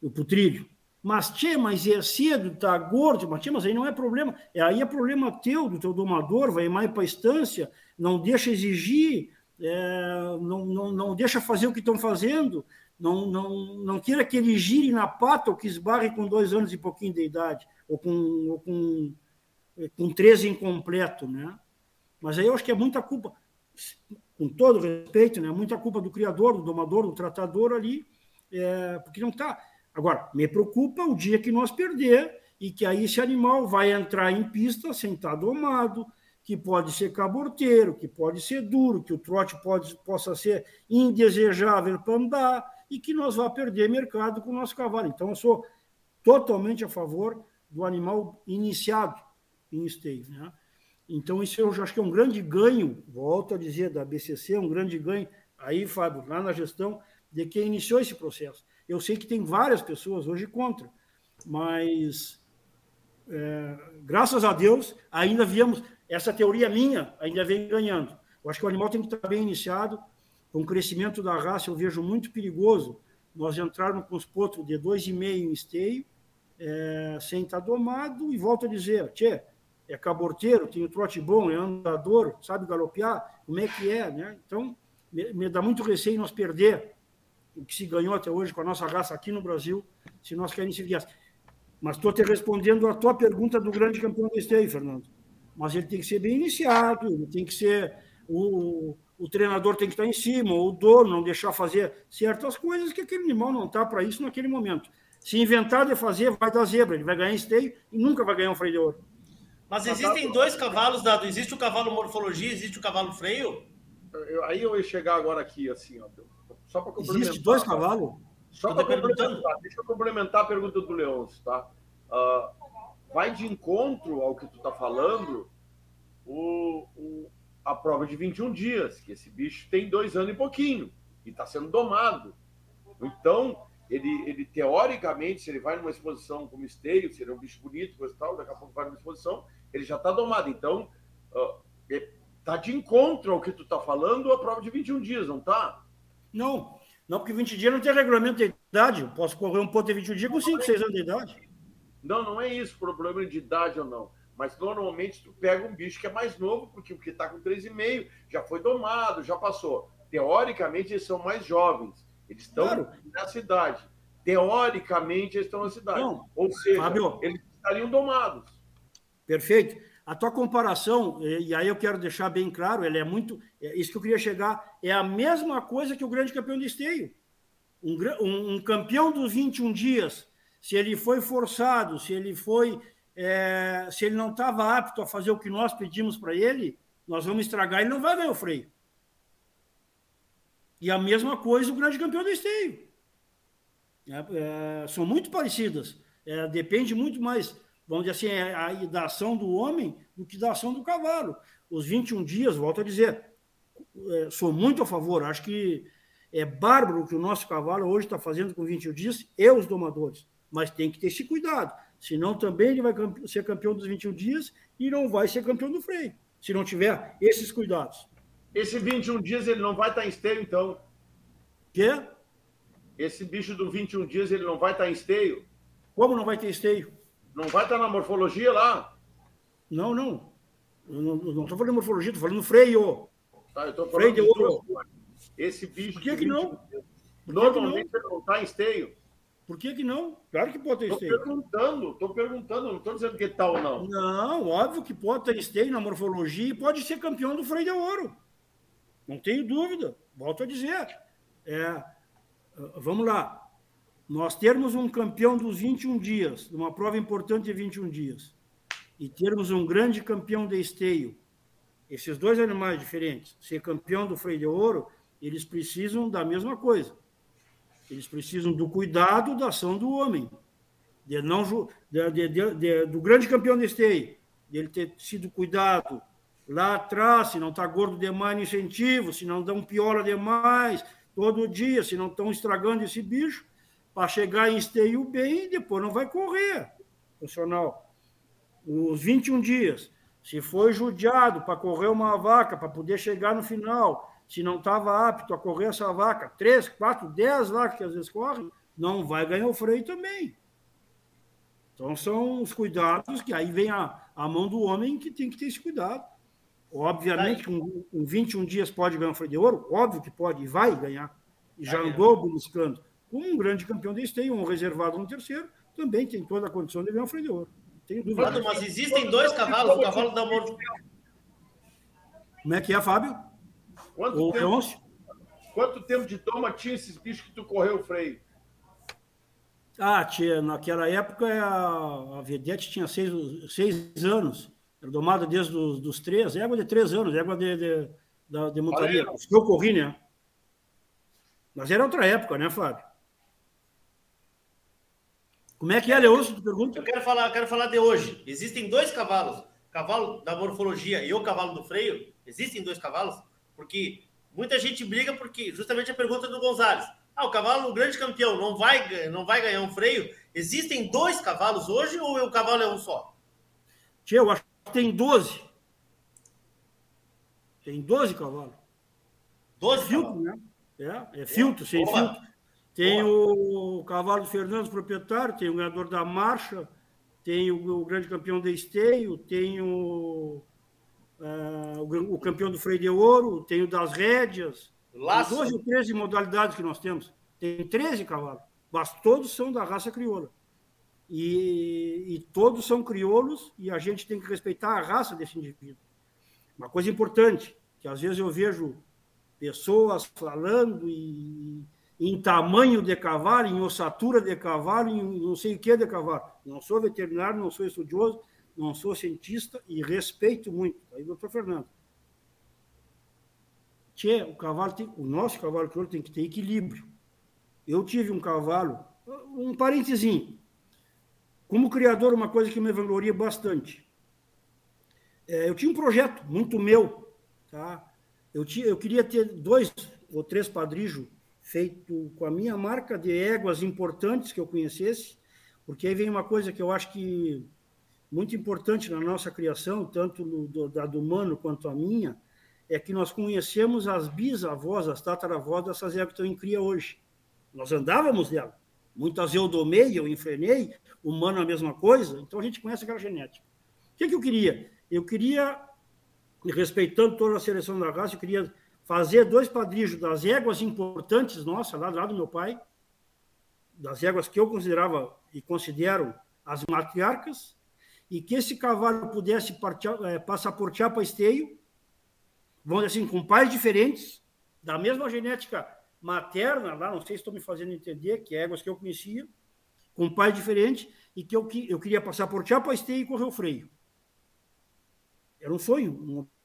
para o trilho. Mas, tchê, mas é cedo, tá gordo, mas, tchê, mas aí não é problema. É, aí é problema teu, do teu domador, vai mais para a estância, não deixa exigir, é, não, não, não deixa fazer o que estão fazendo, não, não, não queira que ele gire na pata ou que esbarre com dois anos e pouquinho de idade, ou com, ou com, com 13 incompleto, né? Mas aí eu acho que é muita culpa, com todo respeito, né? Muita culpa do criador, do domador, do tratador ali, é, porque não está. Agora, me preocupa o dia que nós perder e que aí esse animal vai entrar em pista sem estar domado, que pode ser caborteiro, que pode ser duro, que o trote pode, possa ser indesejável para andar, e que nós vamos perder mercado com o nosso cavalo. Então, eu sou totalmente a favor do animal iniciado em esteio. Né? Então, isso eu acho que é um grande ganho, volto a dizer, da BCC, um grande ganho aí, Fábio, lá na gestão, de quem iniciou esse processo. Eu sei que tem várias pessoas hoje contra, mas é, graças a Deus ainda viemos, essa teoria minha ainda vem ganhando. Eu acho que o animal tem que estar bem iniciado, com o crescimento da raça, eu vejo muito perigoso nós entrarmos com os potros de 2,5 em esteio, é, sem estar domado, e volto a dizer, tchê, é caborteiro, tem o trote bom, é andador, sabe galopear, como é que é, né? Então, me, me dá muito receio nós perder o que se ganhou até hoje com a nossa raça aqui no Brasil, se nós queremos se vias. Mas estou te respondendo a tua pergunta do grande campeão do esteio, Fernando. Mas ele tem que ser bem iniciado, ele tem que ser. O, o treinador tem que estar em cima, o dono não deixar fazer certas coisas que aquele animal não está para isso naquele momento. Se inventar de fazer, vai dar zebra, ele vai ganhar esteio e nunca vai ganhar um freio de ouro. Mas existem dois cavalos, Dado. Existe o cavalo morfologia, existe o cavalo freio? Eu, aí eu ia chegar agora aqui, assim, ó, só para complementar. Existe dois cavalos? Só para complementar, deixa eu complementar a pergunta do Leôncio, tá? Uh, vai de encontro ao que tu está falando o, o, a prova de 21 dias, que esse bicho tem dois anos e pouquinho e está sendo domado. Então, ele, ele teoricamente, se ele vai numa exposição como esteio, se ele é um bicho bonito, coisa e tal, daqui a pouco vai numa exposição, ele já está domado. Então, está uh, de encontro ao que tu está falando a prova de 21 dias, não está? Não, não, porque 20 dias não tem regulamento de idade. Eu posso correr um ponto de 21 dias com 5, 6 anos de idade. Não, não é isso, problema de idade ou não. Mas normalmente tu pega um bicho que é mais novo, porque o que está com 3,5 já foi domado, já passou. Teoricamente, eles são mais jovens. Eles estão claro. na cidade. Teoricamente, eles estão na cidade. Não, Ou seja, Fábio, eles estariam domados. Perfeito. A tua comparação, e aí eu quero deixar bem claro, ela é muito. É isso que eu queria chegar, é a mesma coisa que o grande campeão de esteio. Um, um, um campeão dos 21 dias, se ele foi forçado, se ele foi. É, se ele não estava apto a fazer o que nós pedimos para ele, nós vamos estragar, ele não vai ganhar o freio. E a mesma coisa o grande campeão do esteio. É, é, são muito parecidas. É, depende muito mais, vamos dizer assim, é, a, da ação do homem do que da ação do cavalo. Os 21 dias, volto a dizer, é, sou muito a favor. Acho que é bárbaro o que o nosso cavalo hoje está fazendo com 21 dias e os domadores. Mas tem que ter esse cuidado. Senão também ele vai ser campeão dos 21 dias e não vai ser campeão do freio. Se não tiver esses cuidados. Esse 21 dias ele não vai estar em esteio, então? Quê? Esse bicho do 21 dias ele não vai estar em esteio? Como não vai ter esteio? Não vai estar na morfologia lá? Não, não. Eu não estou falando morfologia, estou falando freio. Tá, eu tô freio de ouro. Esse bicho. Por que, que não? Por normalmente que não? ele não está em esteio. Por que, que não? Claro que pode ter esteio. Estou perguntando, estou perguntando, não estou dizendo que está ou não. Não, óbvio que pode ter esteio na morfologia e pode ser campeão do freio de ouro. Não tenho dúvida. Volto a dizer. É, vamos lá. Nós termos um campeão dos 21 dias, numa prova importante de 21 dias, e termos um grande campeão de esteio, esses dois animais diferentes, ser campeão do freio de ouro, eles precisam da mesma coisa. Eles precisam do cuidado da ação do homem, de não, de, de, de, do grande campeão de esteio, de ele ter sido cuidado lá atrás, se não está gordo demais no incentivo, se não dão piola demais todo dia, se não estão estragando esse bicho, para chegar em esteio bem, depois não vai correr. Funcional. Os 21 dias. Se foi judiado para correr uma vaca, para poder chegar no final, se não estava apto a correr essa vaca, três, quatro, dez vacas que às vezes correm, não vai ganhar o freio também. Então são os cuidados que aí vem a, a mão do homem que tem que ter esse cuidado. Obviamente, com, com 21 dias pode ganhar um freio de ouro, óbvio que pode e vai ganhar. E já andou buscando. Como um grande campeão de esteio, um reservado no terceiro, também tem toda a condição de ganhar um freio de ouro. Tenho dúvida. Mas existem dois cavalos, o cavalo da amor. Como é que é, Fábio? Quanto, o tempo, quanto tempo de toma tinha esses bichos que tu correu o freio? Ah, tia, naquela época a, a Vedete tinha seis, seis anos. Era domada desde os dos três, égua de três anos, égua de, de, de, de montaria. Eu corri, né? Mas era outra época, né, Fábio? Como é que é, Leôncio? Tu pergunta? Eu quero falar, quero falar de hoje. Existem dois cavalos, cavalo da morfologia e o cavalo do freio. Existem dois cavalos, porque muita gente briga porque justamente a pergunta do Gonzalez. Ah, o cavalo, o grande campeão, não vai, não vai ganhar um freio. Existem dois cavalos hoje ou o cavalo é um só? Tia, eu acho que tem 12. Tem 12 cavalos. 12 filtro, né? É, é filtro, sem Boa. filtro. Tem Boa. o cavalo Fernandes proprietário, tem o ganhador da marcha, tem tenho o grande campeão de esteio, tenho uh, o, o, campeão do freio de ouro, tenho das rédeas. Laço. 12 ou 13 modalidades que nós temos. Tem 13 cavalos, mas todos são da raça crioula. E, e todos são crioulos e a gente tem que respeitar a raça desse indivíduo. Uma coisa importante, que às vezes eu vejo pessoas falando e, em tamanho de cavalo, em ossatura de cavalo, em não sei o que de cavalo. Não sou veterinário, não sou estudioso, não sou cientista e respeito muito. Aí, doutor Fernando. Tchê, o cavalo tem, o nosso cavalo crioulo tem que ter equilíbrio. Eu tive um cavalo, um parentezinho. Como criador, uma coisa que me vangloria bastante. É, eu tinha um projeto muito meu, tá? Eu, tinha, eu queria ter dois ou três padrijos feito com a minha marca de éguas importantes que eu conhecesse, porque aí vem uma coisa que eu acho que muito importante na nossa criação, tanto no, do, da do humano quanto a minha, é que nós conhecemos as bisavós, as tataravós dessas éguas que estão em cria hoje. Nós andávamos dela. Muitas eu domei, eu enfrenei, humano a mesma coisa, então a gente conhece aquela genética. O que, que eu queria? Eu queria respeitando toda a seleção da raça, eu queria fazer dois padrijos das éguas importantes nossas, lá, lá do meu pai, das éguas que eu considerava e considero as matriarcas, e que esse cavalo pudesse partear, é, passaportear para esteio, vamos dizer assim, com pais diferentes, da mesma genética materna, lá, não sei se estou me fazendo entender, que é éguas que eu conhecia, com pais diferentes, e que eu, eu queria passaportear para esteio e correr o freio. Era um sonho,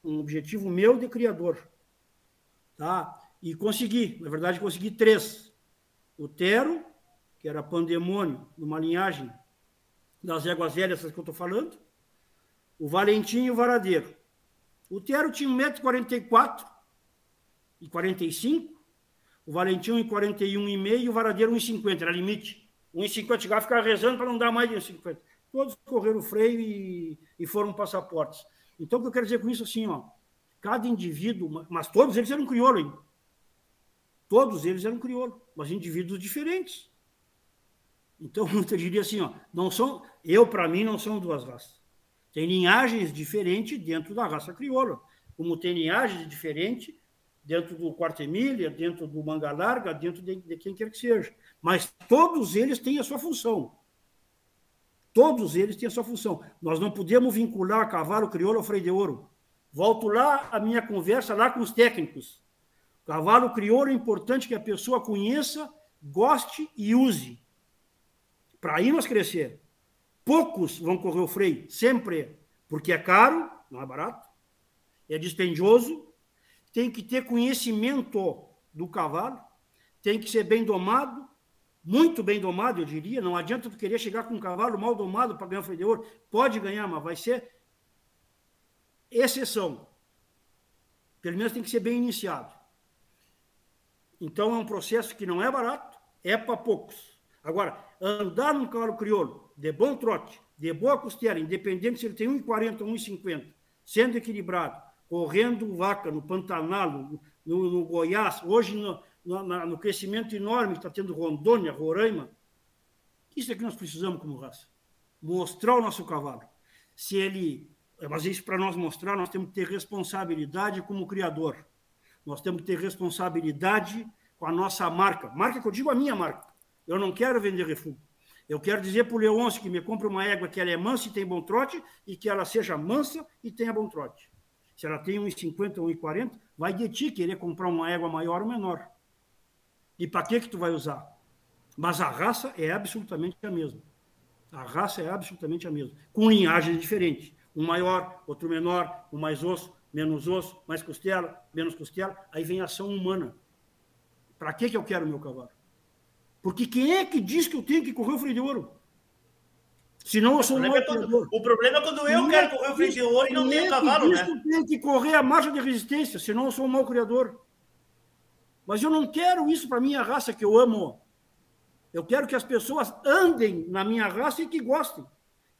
um, um objetivo meu de criador. Tá? E consegui, na verdade, consegui três. O Tero, que era pandemônio, numa linhagem das éguas velhas que eu estou falando. O Valentim e o Varadeiro. O Tero tinha 1,44m e 45 o Valentim 1,41,5 e o Varadeiro 1,50, era limite. 1,50 chegava ficar rezando para não dar mais de 1,50. Todos correram o freio e, e foram passaportes. Então, o que eu quero dizer com isso assim, ó, cada indivíduo, mas todos eles eram crioulo, hein? Todos eles eram crioulo, mas indivíduos diferentes. Então, eu diria assim, ó, não são, eu para mim não são duas raças. Tem linhagens diferentes dentro da raça crioula, como tem linhagens diferentes dentro do quarto Emília, dentro do manga larga, dentro de, de quem quer que seja. Mas todos eles têm a sua função. Todos eles têm a sua função. Nós não podemos vincular cavalo crioulo ao freio de ouro. Volto lá a minha conversa lá com os técnicos. Cavalo crioulo é importante que a pessoa conheça, goste e use. Para aí nós crescer. Poucos vão correr o freio, sempre, porque é caro, não é barato, é dispendioso, tem que ter conhecimento do cavalo, tem que ser bem domado, muito bem domado, eu diria. Não adianta tu querer chegar com um cavalo mal domado para ganhar o freio de ouro. Pode ganhar, mas vai ser exceção. Pelo menos tem que ser bem iniciado. Então é um processo que não é barato, é para poucos. Agora, andar num cavalo crioulo de bom trote, de boa costela, independente se ele tem 1,40 ou 1,50, sendo equilibrado, correndo vaca no Pantanal, no, no, Goiás, hoje no, no, no crescimento enorme que está tendo Rondônia, Roraima. Isso é que nós precisamos como raça. Mostrar o nosso cavalo. Se ele. Mas isso para nós mostrar, nós temos que ter responsabilidade como criador. Nós temos que ter responsabilidade com a nossa marca. Marca que eu digo a minha marca. Eu não quero vender refúgio. Eu quero dizer para o Leôncio que me compre uma égua que ela é mansa e tem bom trote e que ela seja mansa e tenha bom trote. Se ela tem 1,50 ou 1,40, vai de ti querer comprar uma égua maior ou menor. E para que que tu vai usar? Mas a raça é absolutamente a mesma. A raça é absolutamente a mesma, com linhagens diferentes. Um maior, outro menor, um mais osso, menos osso, mais costela, menos costela. Aí vem a ação humana. Para que que eu quero meu cavalo? Porque quem é que diz que eu tenho que correr o freio de ouro? Senão eu sou o problema, é quando, o problema é quando eu quero correr o freio de ouro e não tenho cavalo, né? Eu tenho que correr a marcha de resistência, senão eu sou um mau criador. Mas eu não quero isso para minha raça que eu amo. Eu quero que as pessoas andem na minha raça e que gostem.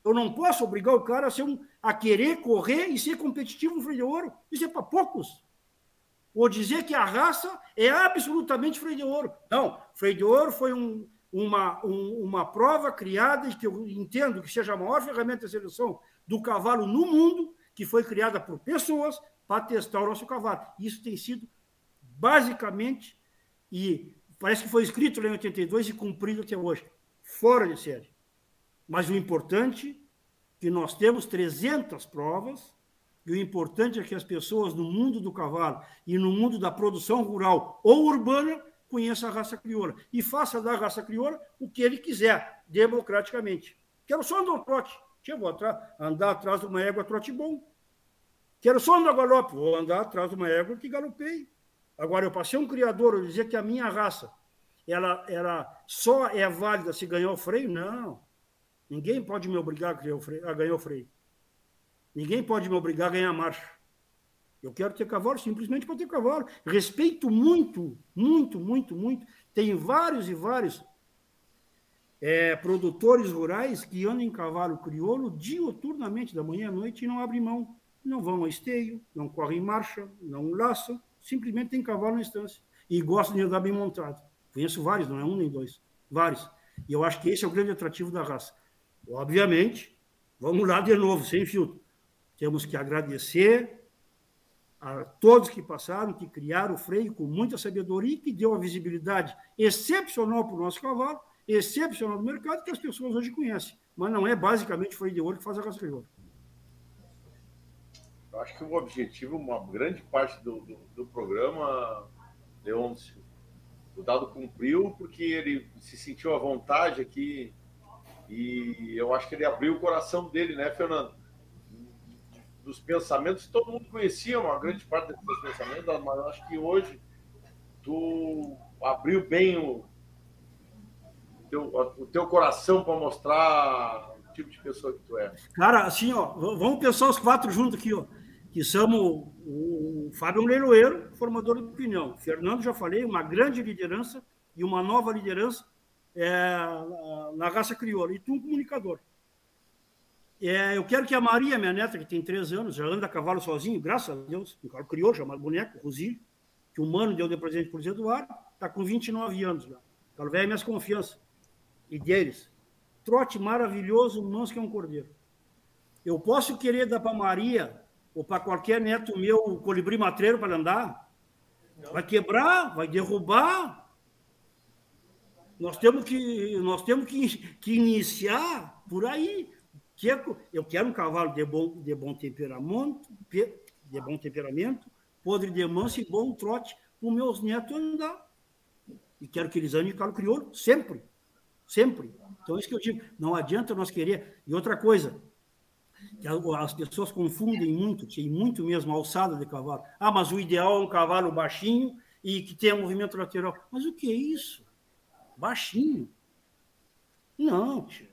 Eu não posso obrigar o cara a, ser um, a querer correr e ser competitivo no freio de ouro. Isso é para poucos. Ou dizer que a raça é absolutamente freio de ouro. Não, freio de ouro foi um, uma, um, uma prova criada, que eu entendo que seja a maior ferramenta de seleção do cavalo no mundo, que foi criada por pessoas para testar o nosso cavalo. Isso tem sido basicamente, e parece que foi escrito lá em 82 e cumprido até hoje, fora de série. Mas o importante é que nós temos 300 provas, e o importante é que as pessoas no mundo do cavalo e no mundo da produção rural ou urbana conheçam a raça crioula e faça da raça crioula o que ele quiser, democraticamente. Quero só andar trote. Eu vou andar atrás de uma égua trote bom. Quero só andar galope. Vou andar atrás de uma égua que galopei. Agora, eu passei um criador, eu dizer que a minha raça ela, ela só é válida se ganhar o freio? Não. Ninguém pode me obrigar a, o freio, a ganhar o freio. Ninguém pode me obrigar a ganhar marcha. Eu quero ter cavalo simplesmente para ter cavalo. Respeito muito, muito, muito, muito. Tem vários e vários é, produtores rurais que andam em cavalo crioulo dioturnamente, da manhã à noite, e não abrem mão. Não vão a esteio, não correm marcha, não laçam, simplesmente tem cavalo na estância. E gostam de andar bem montado. Conheço vários, não é um nem dois. Vários. E eu acho que esse é o grande atrativo da raça. Obviamente, vamos lá de novo, sem filtro. Temos que agradecer a todos que passaram, que criaram o freio com muita sabedoria e que deu uma visibilidade excepcional para o nosso cavalo excepcional do mercado que as pessoas hoje conhecem. Mas não é basicamente o freio de ouro que faz a raça de ouro. Eu acho que o objetivo, uma grande parte do, do, do programa, Leôncio, o Dado cumpriu porque ele se sentiu à vontade aqui e eu acho que ele abriu o coração dele, né, Fernando? Dos pensamentos, todo mundo conhecia uma grande parte desses pensamentos, mas acho que hoje tu abriu bem o, teu, o teu coração para mostrar o tipo de pessoa que tu é. Cara, assim, ó, vamos pensar os quatro juntos aqui, ó. Que somos o Fábio Leiloeiro, formador de opinião. Fernando, já falei, uma grande liderança e uma nova liderança é, na raça crioula. E tu, um comunicador. É, eu quero que a Maria, minha neta, que tem três anos, já anda a cavalo sozinho, graças a Deus, um carro crioulo, chamado boneco, Rosilho, que o mano deu de presente por Zé Eduardo, está com 29 anos já. Ela velho minhas confianças e deles. Trote maravilhoso, manso que é um cordeiro. Eu posso querer dar para Maria ou para qualquer neto meu o colibri matreiro para andar? Não. Vai quebrar, vai derrubar. Nós temos que, nós temos que, que iniciar por aí. Eu quero um cavalo de bom, de bom temperamento, de bom temperamento, podre de manso e bom trote para os meus netos andar. E quero que eles andem de calo crioulo sempre. Sempre. Então, é isso que eu digo. Não adianta nós querer. E outra coisa, que as pessoas confundem muito, tem muito mesmo alçada de cavalo. Ah, mas o ideal é um cavalo baixinho e que tenha movimento lateral. Mas o que é isso? Baixinho? Não, tio.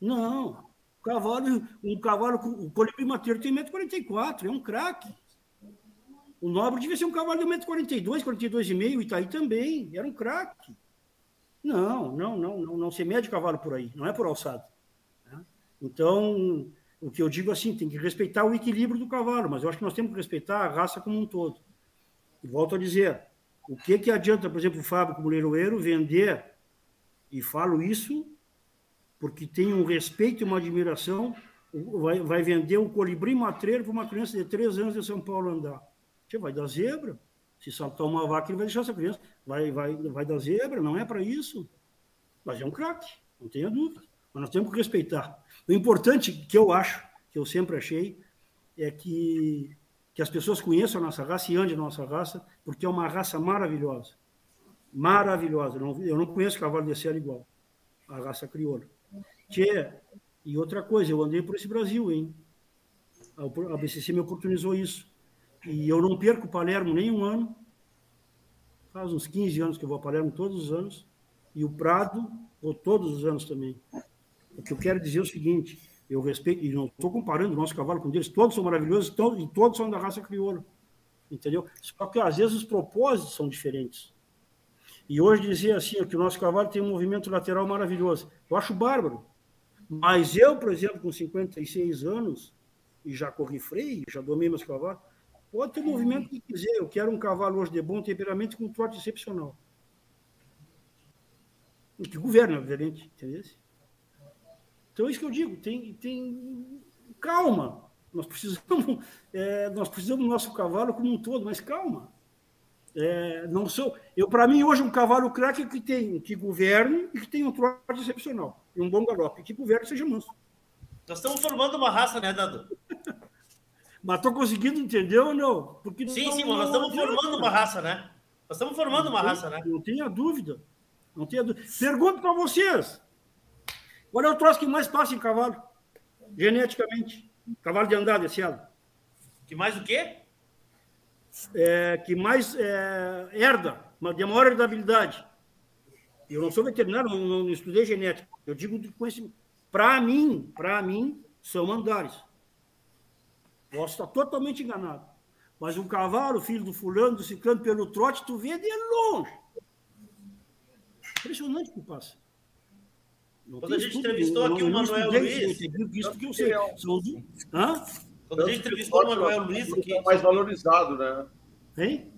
Não. Cavalo, um cavalo, o colibri mateiro tem 1,44m, é um craque. O nobre devia ser um cavalo de 1,42m, 42,5m, Itaí também, era um craque. Não, não, não, não, não se mede cavalo por aí, não é por alçada. Né? Então, o que eu digo assim, tem que respeitar o equilíbrio do cavalo, mas eu acho que nós temos que respeitar a raça como um todo. E volto a dizer, o que, que adianta, por exemplo, o Fábio como leiloeiro vender, e falo isso porque tem um respeito e uma admiração, vai, vai vender um colibri matreiro para uma criança de três anos de São Paulo andar. Você vai dar zebra. Se saltar uma vaca, ele vai deixar essa criança. Vai, vai, vai dar zebra, não é para isso. Mas é um craque, não tenha dúvida. Mas nós temos que respeitar. O importante que eu acho, que eu sempre achei, é que, que as pessoas conheçam a nossa raça e andem a nossa raça, porque é uma raça maravilhosa. Maravilhosa. eu não conheço cavalo de sela igual. A raça crioula. Tchê, e outra coisa, eu andei por esse Brasil, hein? A BCC me oportunizou isso. E eu não perco Palermo nem um ano. Faz uns 15 anos que eu vou a Palermo todos os anos. E o Prado, vou todos os anos também. O que eu quero dizer é o seguinte: eu respeito, e não estou comparando o nosso cavalo com deles, todos são maravilhosos e todos são da raça crioula. Entendeu? Só que às vezes os propósitos são diferentes. E hoje dizer assim, que o nosso cavalo tem um movimento lateral maravilhoso. Eu acho bárbaro. Mas eu, por exemplo, com 56 anos, e já corri freio, já domei meus cavalos, Pode ter o movimento que quiser. Eu quero um cavalo hoje de bom temperamento com um trote excepcional. que governa, obviamente, entendeu? Então é isso que eu digo, tem, tem calma. Nós precisamos, é, nós precisamos do nosso cavalo como um todo, mas calma. É, não sou, eu para mim hoje um cavalo craque que tem que governe e que tem um trote excepcional e um bom galope, que governe seja manso. Nós estamos formando uma raça, né, Dado? mas estou conseguindo entender ou não? Porque sim, não, sim, mas nós estamos formando uma raça, né? Nós estamos formando não uma raça, né? Não tenha dúvida. Não tenha dúvida. Pergunto para vocês. Qual é o troço que mais passa em cavalo? Geneticamente. Cavalo de andar desse ano. Que mais o quê? É, que mais é, herda, uma de maior herdabilidade. Eu não sou veterinário, não, não estudei genética. Eu digo de conhecimento. Para mim, para mim, são andares. Posso estar totalmente enganado. Mas um cavalo, filho do fulano, do ciclano, pelo trote, tu vê de longe. Impressionante o que passa. Não Quando a gente entrevistou aqui o Manuel Luiz. Isso que eu sei. Hã? Quando a gente entrevistou o Manuel Luiz aqui. O mais valorizado, né? Hein?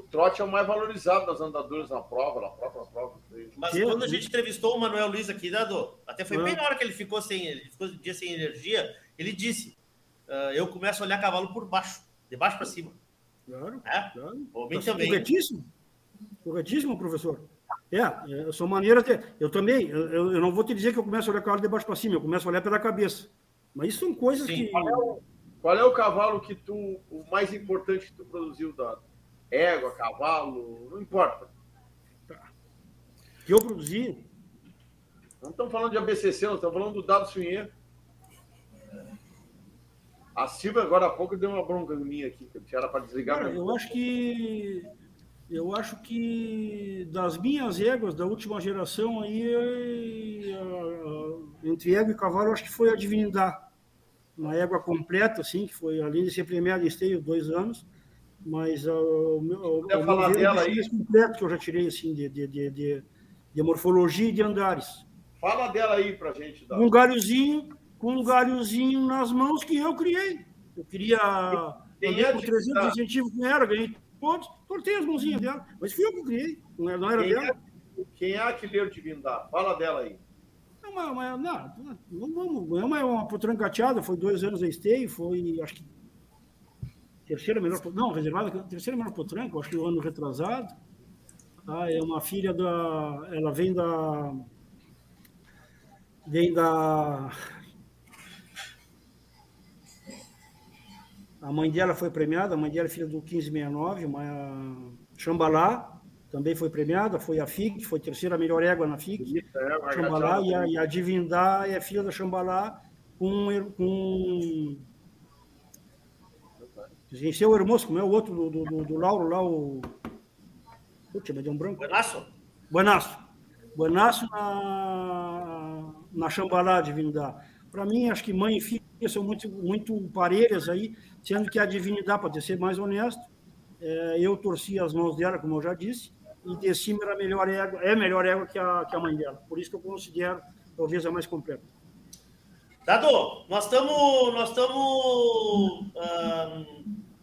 O trote é o mais valorizado das andaduras na prova, na própria prova. Mas quando a gente entrevistou o Manuel Luiz aqui, Dado, até foi bem na hora que ele ficou sem, ele ficou um dia sem energia, ele disse: uh, Eu começo a olhar cavalo por baixo, de baixo para cima. Claro. É? claro. Homem tá também. Corretíssimo. Corretíssimo, professor. É, é são maneiras de. Eu também, eu, eu não vou te dizer que eu começo a olhar cavalo de baixo para cima, eu começo a olhar pela cabeça. Mas isso são coisas Sim. que. Qual é, o, qual é o cavalo que tu. o mais importante que tu produziu, Dado? Égua, cavalo, não importa. Que eu produzi. Não estamos falando de ABCC, nós estamos falando do Dado Swinheiro. A Silvia, agora há pouco, deu uma bronca em mim aqui, que era para desligar. Cara, eu acho que. Eu acho que das minhas éguas da última geração aí, a- a- entre égua e cavalo, acho que foi a Divindade. Uma égua completa, assim, que foi, além de ser premiada em esteio, dois anos, mas ah, o meu, o, o falar meu dela aí? completo que eu já tirei, assim, de, de, de, de, de morfologia e de andares. Fala dela aí pra gente. Com um galhozinho, com um galhozinho nas mãos que eu criei. Eu queria. Andei é com de 300 Divindade? incentivos com ela, ganhei todos, tortei as mãozinhas dela. Mas fui eu que criei, não era, não era Quem dela. é, quem é a artilheiro divindade? Fala dela aí. É uma, uma, não, não vamos. É uma, uma potrancateada, foi dois anos a esteio, foi, acho que. Terceira melhor. Não, reservada, terceira melhor potranca, acho que o ano retrasado. Tá? É uma filha da. Ela vem da. Vem da. A mãe dela foi premiada, a mãe dela é filha do 1569, uma Xambalá, também foi premiada, foi a FIC, foi terceira melhor égua na FIC. É, Xambalá, e a, e a Divindá é filha da Xambalá com. com Venceu o Hermoso, como é o outro do, do, do, do Lauro lá, o. Putz, mas deu um branco. Buenaço? Buenaço. Buenaço na, na Xambalá, Divindade. Para mim, acho que mãe e filha são muito, muito parelhas aí, sendo que a Divindade, para ser mais honesto, é, eu torci as mãos dela, como eu já disse, e de cima era melhor égua, é melhor égua que a, que a mãe dela. Por isso que eu considero talvez a mais completa. Dado, nós estamos. Nós estamos.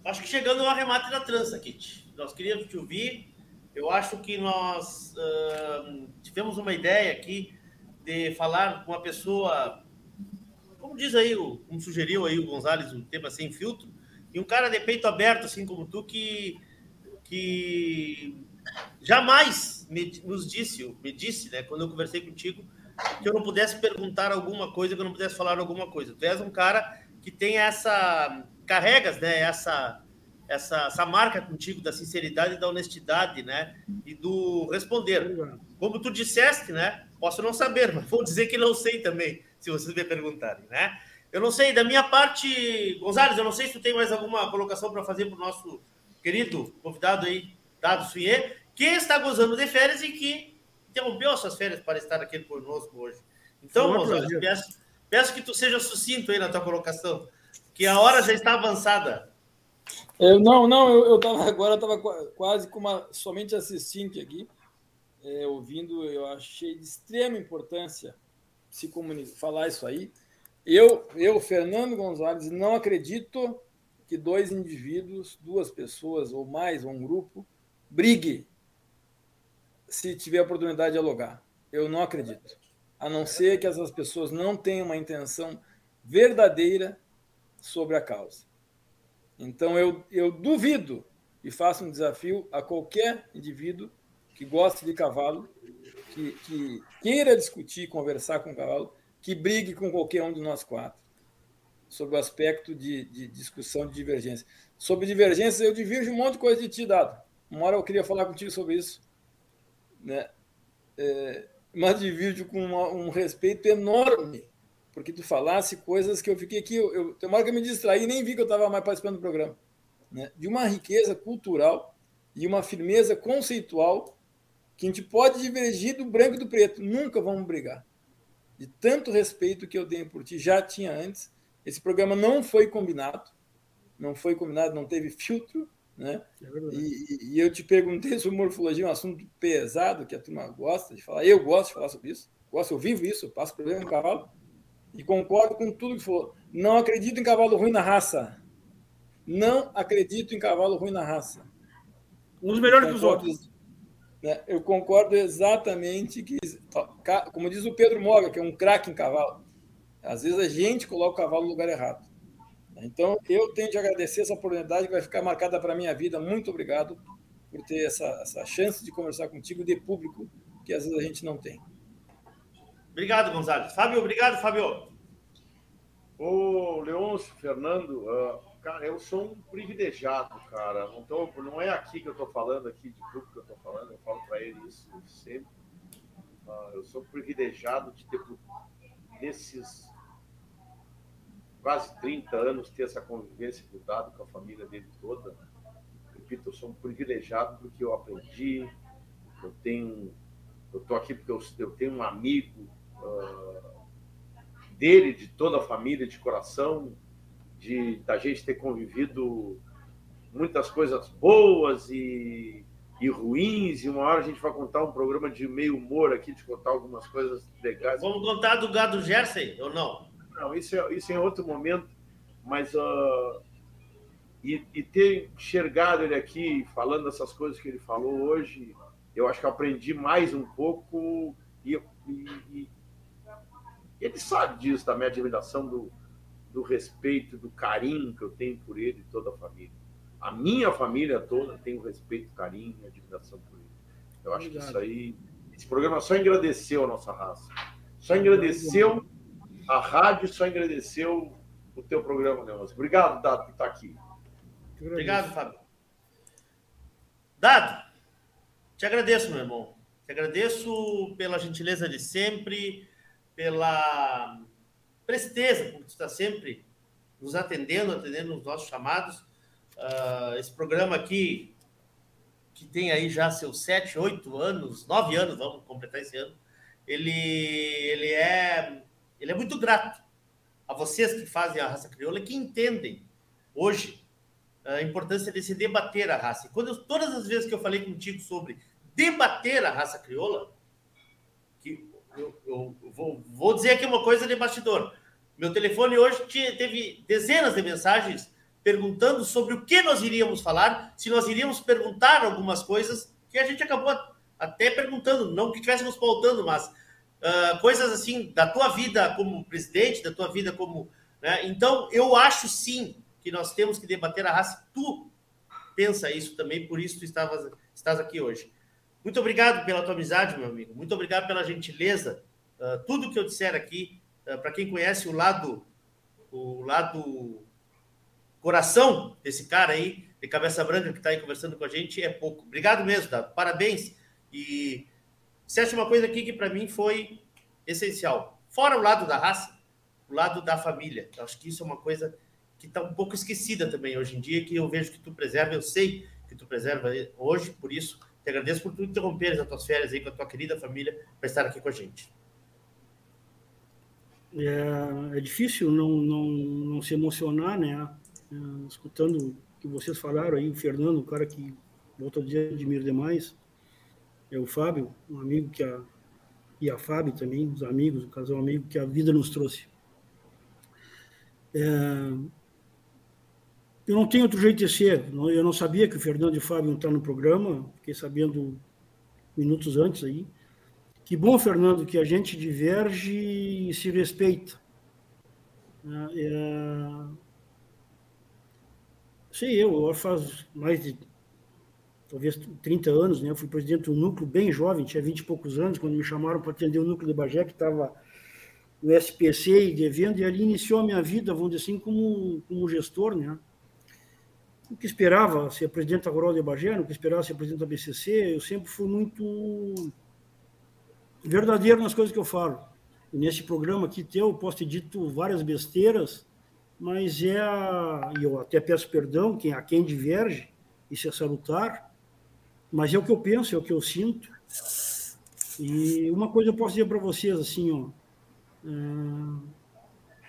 Acho que chegando ao arremate da trança, Kit. Nós queríamos te ouvir. Eu acho que nós ahn, tivemos uma ideia aqui de falar com uma pessoa, como diz aí, como sugeriu aí o Gonzalez, um tema sem filtro, e um cara de peito aberto, assim como tu, que, que jamais me, nos disse, me disse, né, quando eu conversei contigo, que eu não pudesse perguntar alguma coisa, que eu não pudesse falar alguma coisa. Tu és um cara que tem essa carregas, né, essa essa, essa marca contigo da sinceridade e da honestidade, né, e do responder. Como tu disseste, né, posso não saber, mas vou dizer que não sei também, se vocês me perguntarem, né? Eu não sei, da minha parte, Gonzalez, eu não sei se tu tem mais alguma colocação para fazer para o nosso querido convidado aí, Dado Suier, que está gozando de férias e que interrompeu as suas férias para estar aqui conosco hoje. Então, prazer. peço, peço que tu seja sucinto aí na tua colocação, que a hora já está avançada. Eu, não, não, eu, eu tava agora eu tava qua- quase como uma, somente assistente aqui, é, ouvindo, eu achei de extrema importância se comunicar, falar isso aí. Eu, eu, Fernando Gonzalez, não acredito que dois indivíduos, duas pessoas ou mais, ou um grupo, brigue se tiver a oportunidade de dialogar. eu não acredito. A não ser que essas pessoas não tenham uma intenção verdadeira sobre a causa. Então, eu, eu duvido e faço um desafio a qualquer indivíduo que goste de cavalo, que, que queira discutir, conversar com o cavalo, que brigue com qualquer um de nós quatro sobre o aspecto de, de discussão de divergência. Sobre divergências, eu divirjo um monte de coisa de ti, Dado. Uma hora eu queria falar contigo sobre isso. Né? É, mas divirjo com uma, um respeito enorme, porque tu falasse coisas que eu fiquei aqui. Eu, eu, tem uma hora que eu me distraí e nem vi que eu estava mais participando do programa. Né? De uma riqueza cultural e uma firmeza conceitual que a gente pode divergir do branco e do preto. Nunca vamos brigar. De tanto respeito que eu tenho por ti, já tinha antes. Esse programa não foi combinado não foi combinado, não teve filtro, né? É e, e, eu te perguntei sobre morfologia, um assunto pesado que a turma gosta de falar. Eu gosto de falar sobre isso, gosto, eu vivo isso, eu passo problema no cavalo e concordo com tudo que falou. Não acredito em cavalo ruim na raça. Não acredito em cavalo ruim na raça. Um dos melhores dos outros. Né? Eu concordo exatamente que, como diz o Pedro Moga, que é um craque em cavalo, às vezes a gente coloca o cavalo no lugar errado. Então, eu tenho de agradecer essa oportunidade que vai ficar marcada para a minha vida. Muito obrigado por ter essa, essa chance de conversar contigo de público que às vezes a gente não tem. Obrigado, Gonzalez. Fábio, obrigado, Fábio. Ô, Leôncio, Fernando, uh, cara, eu sou um privilegiado, cara. Não, tô, não é aqui que eu estou falando, aqui de tudo que eu estou falando, eu falo para ele isso sempre. Uh, eu sou privilegiado de ter, nesses quase 30 anos, ter essa convivência cuidado com a família dele toda. Repito, eu sou um privilegiado porque eu aprendi, eu tenho, eu estou aqui porque eu, eu, tenho um amigo dele, de toda a família, de coração, de da gente ter convivido muitas coisas boas e, e ruins, e uma hora a gente vai contar um programa de meio humor aqui, de contar algumas coisas legais. Vamos contar do gado Jersey ou não? Não, isso é, isso é em outro momento, mas uh, e, e, ter enxergado ele aqui falando essas coisas que ele falou hoje, eu acho que aprendi mais um pouco e, e ele sabe disso, da minha admiração, do, do respeito, do carinho que eu tenho por ele e toda a família. A minha família toda tem o respeito, carinho e admiração por ele. Eu acho Obrigado. que isso aí. Esse programa só engrandeceu a nossa raça. Só engrandeceu a rádio só agradeceu o teu programa, Leôncio. Obrigado, Dado, por estar aqui. Obrigado, Fábio. Dado, te agradeço, meu irmão. Te agradeço pela gentileza de sempre, pela presteza, por estar sempre nos atendendo, atendendo os nossos chamados. Uh, esse programa aqui, que tem aí já seus sete, oito anos, nove anos, vamos completar esse ano, ele, ele é ele é muito grato a vocês que fazem a raça crioula, que entendem hoje a importância de se debater a raça. E quando eu, todas as vezes que eu falei contigo sobre debater a raça crioula, eu, eu vou, vou, dizer aqui uma coisa de bastidor. Meu telefone hoje teve dezenas de mensagens perguntando sobre o que nós iríamos falar, se nós iríamos perguntar algumas coisas que a gente acabou até perguntando, não que estivéssemos pautando, mas uh, coisas assim da tua vida como presidente, da tua vida como. Né? Então, eu acho sim que nós temos que debater a raça. Tu pensa isso também, por isso tu estavas, estás aqui hoje. Muito obrigado pela tua amizade, meu amigo. Muito obrigado pela gentileza. Uh, tudo que eu disser aqui, uh, para quem conhece o lado, o lado coração desse cara aí, de cabeça branca que está aí conversando com a gente, é pouco. Obrigado mesmo, Dado. Parabéns. E acha uma coisa aqui que para mim foi essencial. Fora o lado da raça, o lado da família. Eu acho que isso é uma coisa que está um pouco esquecida também hoje em dia, que eu vejo que tu preserva, eu sei que tu preserva hoje, por isso te agradeço por tu interromper as tuas férias aí com a tua querida família para estar aqui com a gente. É, é difícil não, não, não se emocionar, né? É, escutando o que vocês falaram aí, o Fernando, o cara que, outro dia, admiro demais é o Fábio, um amigo que a e a Fábio também, os amigos, o casal amigo que a vida nos trouxe. É, eu não tenho outro jeito de ser. Eu não sabia que o Fernando e o Fábio iam estar no programa, fiquei sabendo minutos antes aí. Que bom, Fernando, que a gente diverge e se respeita. É, é... Sei eu, faz mais de talvez 30 anos, né? Eu fui presidente do núcleo bem jovem, tinha 20 e poucos anos, quando me chamaram para atender o núcleo de Bagé, que estava no SPC e devendo, e ali iniciou a minha vida, vamos dizer assim, como, como gestor, né? O que esperava ser presidente da Rural de Bagé, o que esperava ser presidente da BCC, eu sempre fui muito verdadeiro nas coisas que eu falo. E nesse programa aqui teu, eu posso ter dito várias besteiras, mas é a, e eu até peço perdão quem, a quem diverge, isso é salutar, mas é o que eu penso, é o que eu sinto. E uma coisa eu posso dizer para vocês, assim, ó, é,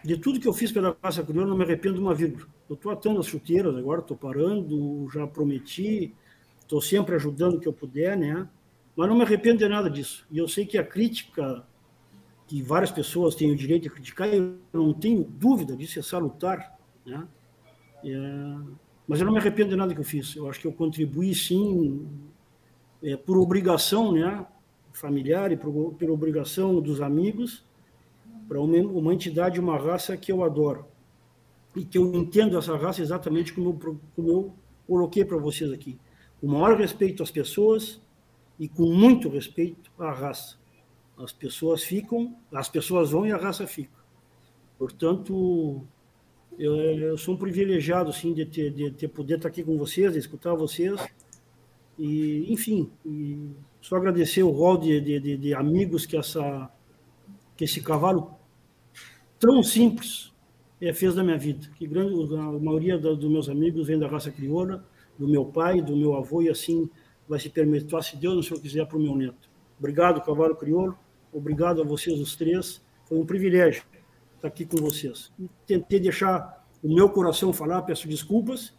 de tudo que eu fiz pela raça crioula, não me arrependo uma vírgula. Eu estou atando as chuteiras agora, estou parando, já prometi, estou sempre ajudando o que eu puder, né? Mas não me arrependo de nada disso. E eu sei que a crítica, que várias pessoas têm o direito de criticar, eu não tenho dúvida disso, é salutar, né? É... Mas eu não me arrependo de nada que eu fiz. Eu acho que eu contribuí, sim, é, por obrigação, né? Familiar e por, por obrigação dos amigos, para uma, uma entidade, uma raça que eu adoro. E que eu entendo essa raça exatamente como eu, como eu coloquei para vocês aqui. Com o maior respeito às pessoas e com muito respeito à raça. As pessoas ficam, as pessoas vão e a raça fica. Portanto, eu, eu sou um privilegiado, sim, de ter, de ter poder estar aqui com vocês, de escutar vocês. E, enfim, e só agradecer o rol de, de, de, amigos que, essa, que esse cavalo tão simples é, fez da minha vida. Que grande, a maioria dos meus amigos vem da raça crioula, do meu pai, do meu avô, e assim vai se permitir, se Deus, se eu quiser, para o meu neto. Obrigado, cavalo crioulo. Obrigado a vocês os três. Foi um privilégio estar aqui com vocês. Tentei deixar o meu coração falar, peço desculpas.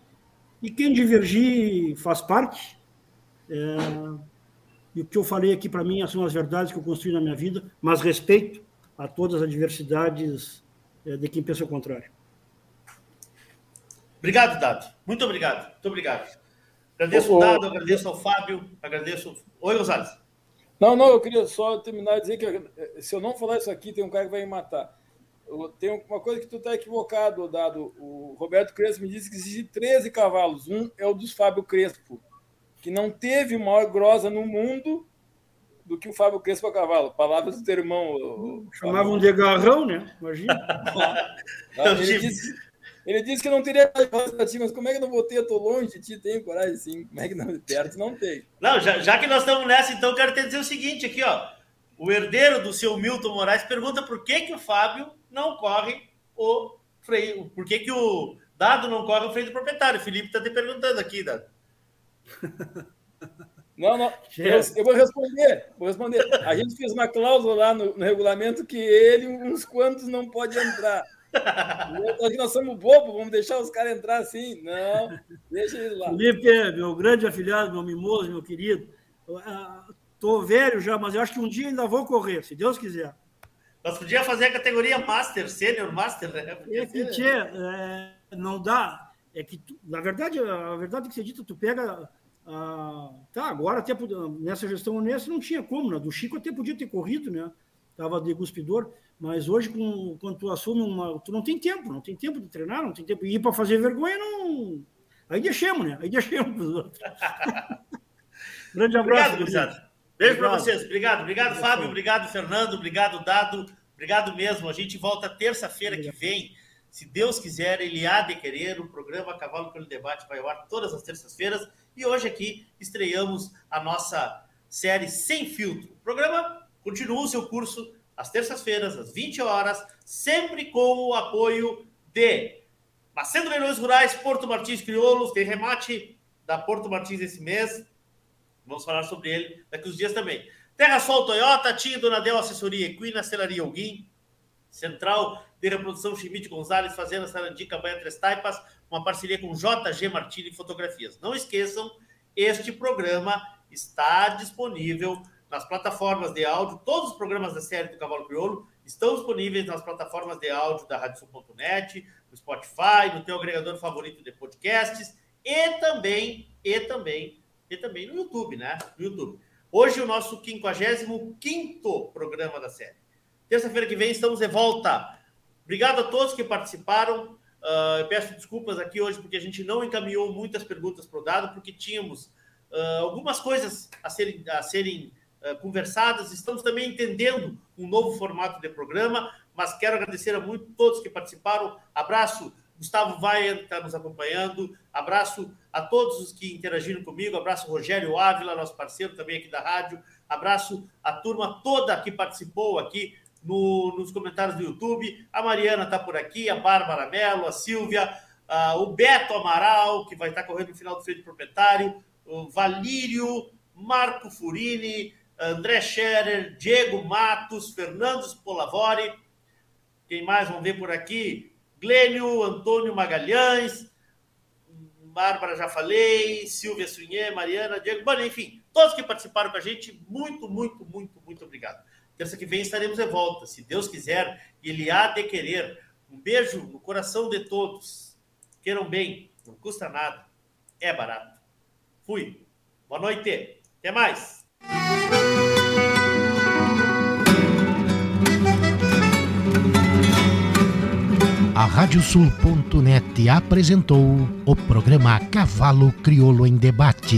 E quem divergir faz parte. É... E o que eu falei aqui para mim são as verdades que eu construí na minha vida, mas respeito a todas as diversidades é, de quem pensa o contrário. Obrigado, Dado. Muito obrigado. Muito obrigado. Agradeço o Dado, agradeço ao Fábio, agradeço. Oi, Gonzalez. Não, não, eu queria só terminar e dizer que eh, se eu não falar isso aqui, tem um cara que vai me matar. Tem uma coisa que tu está equivocado, Dado. O Roberto Crespo me disse que existe 13 cavalos. Um é o dos Fábio Crespo, que não teve maior grosa no mundo do que o Fábio Crespo a cavalo. Palavras do teu irmão. Chamavam de garrão, né? Imagina. ele, disse, ele disse que não teria coragem para ti, mas como é que não vou ter? Eu tô longe de ti, tenho coragem sim. Como é que não perto não tem? Não, já, já que nós estamos nessa, então quero te dizer o seguinte aqui, ó. O herdeiro do seu Milton Moraes pergunta por que, que o Fábio não corre o freio. Por que, que o Dado não corre o freio do proprietário? O Felipe está te perguntando aqui, Dado. Não, não. Eu, eu, vou responder. Vou responder. A gente fez uma cláusula lá no, no regulamento que ele, uns quantos, não pode entrar. Aqui nós somos bobos, vamos deixar os caras entrar assim. Não, deixa eles lá. Felipe, meu grande afilhado, meu mimoso, meu querido. Estou velho já, mas eu acho que um dia ainda vou correr, se Deus quiser. Nós podíamos fazer a categoria Master, Sênior Master, né? É que, tchê, é, não dá. É que, tu, na verdade, a verdade é que você dita, tu pega. Ah, tá, agora até nessa gestão honesta não tinha como, né? Do Chico até podia ter corrido, né? Tava de guspidor. Mas hoje, com, quando tu assume uma. Tu não tem tempo, não tem tempo de treinar, não tem tempo. E ir para fazer vergonha, não. Aí deixamos, né? Aí deixamos os outros. Grande abraço. Obrigado, Beijo para vocês. Obrigado, obrigado, obrigado, Fábio. Obrigado, Fernando. Obrigado, Dado. Obrigado mesmo. A gente volta terça-feira que vem. Se Deus quiser, ele há de querer. O programa Cavalo pelo Debate vai ao ar todas as terças-feiras. E hoje aqui estreamos a nossa série Sem Filtro. O programa continua o seu curso às terças-feiras, às 20 horas, sempre com o apoio de Macedo Leilões Rurais, Porto Martins Crioulos, tem remate da Porto Martins esse mês. Vamos falar sobre ele daqui uns dias também. Terra Sol Toyota, Tia Donadel Assessoria Equina, Celaria Alguim, Central de Reprodução Chimite Gonzalez, Fazenda Sarandica, Banha Três Taipas, uma parceria com JG Martini Fotografias. Não esqueçam, este programa está disponível nas plataformas de áudio. Todos os programas da série do Cavalo Crioulo estão disponíveis nas plataformas de áudio da RadioSul.net, no Spotify, no teu agregador favorito de podcasts e também, e também, e também no YouTube, né? No YouTube. Hoje o nosso 55 programa da série. Terça-feira que vem estamos de volta. Obrigado a todos que participaram. Uh, peço desculpas aqui hoje porque a gente não encaminhou muitas perguntas para o dado, porque tínhamos uh, algumas coisas a serem, a serem uh, conversadas. Estamos também entendendo um novo formato de programa, mas quero agradecer a muito todos que participaram. Abraço, Gustavo Vaia, que está nos acompanhando. Abraço a todos os que interagiram comigo. Abraço, Rogério Ávila, nosso parceiro também aqui da rádio. Abraço a turma toda que participou aqui no, nos comentários do YouTube. A Mariana está por aqui, a Bárbara Mello, a Silvia, o Beto Amaral, que vai estar tá correndo no final do feito proprietário, o Valírio, Marco Furini, André Scherer, Diego Matos, Fernando Polavori. Quem mais vamos ver por aqui? Glênio, Antônio Magalhães, Bárbara já falei, Silvia Sunhê, Mariana, Diego, bom, enfim, todos que participaram com a gente, muito, muito, muito, muito obrigado. Terça que vem estaremos de volta, se Deus quiser, Ele há de querer. Um beijo no coração de todos. Queiram bem, não custa nada, é barato. Fui. Boa noite. Até mais. A Radiosul.net apresentou o programa Cavalo Crioulo em Debate.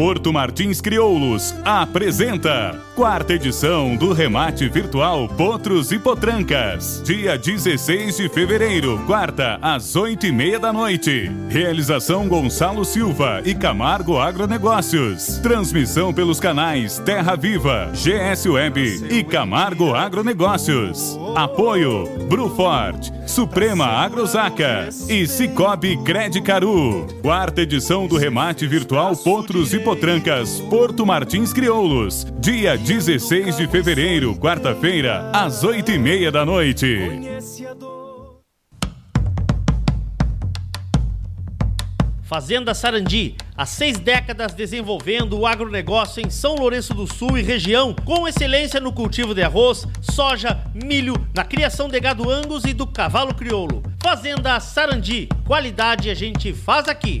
Porto Martins Crioulos apresenta quarta edição do remate virtual Potros e Potrancas, dia 16 de fevereiro, quarta, às oito e meia da noite. Realização Gonçalo Silva e Camargo Agronegócios. Transmissão pelos canais Terra Viva, GS Web e Camargo Agronegócios. Apoio Brufort, Suprema Agrosaca e Cicobi Credicaru. Quarta edição do remate virtual Potros e Potrancas, Porto Martins Crioulos, dia 16 de fevereiro, quarta-feira, às oito e meia da noite. Fazenda Sarandi, há seis décadas desenvolvendo o agronegócio em São Lourenço do Sul e região, com excelência no cultivo de arroz, soja, milho, na criação de gado angus e do cavalo crioulo. Fazenda Sarandi, qualidade a gente faz aqui.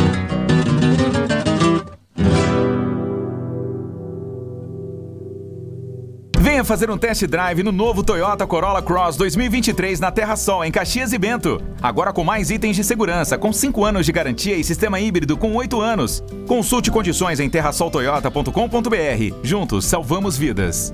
Fazer um test drive no novo Toyota Corolla Cross 2023 na Terra Sol, em Caxias e Bento. Agora com mais itens de segurança, com 5 anos de garantia e sistema híbrido com 8 anos. Consulte condições em terrasoltoyota.com.br. Juntos salvamos vidas.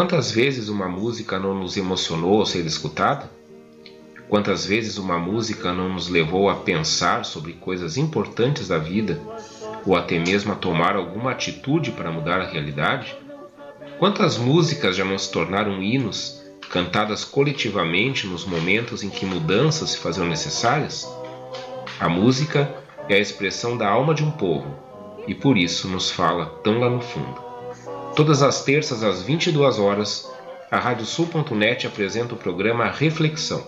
Quantas vezes uma música não nos emocionou ao ser escutada? Quantas vezes uma música não nos levou a pensar sobre coisas importantes da vida ou até mesmo a tomar alguma atitude para mudar a realidade? Quantas músicas já não se tornaram hinos, cantadas coletivamente nos momentos em que mudanças se faziam necessárias? A música é a expressão da alma de um povo e por isso nos fala tão lá no fundo. Todas as terças às 22 horas, a Radiosul.net apresenta o programa Reflexão,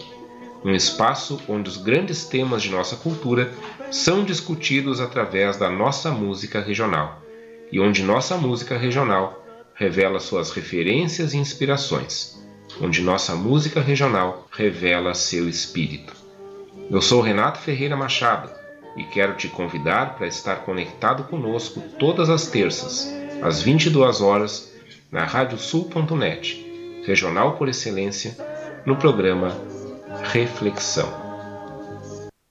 um espaço onde os grandes temas de nossa cultura são discutidos através da nossa música regional e onde nossa música regional revela suas referências e inspirações, onde nossa música regional revela seu espírito. Eu sou Renato Ferreira Machado e quero te convidar para estar conectado conosco todas as terças às 22 horas, na radiosul.net, regional por excelência, no programa Reflexão.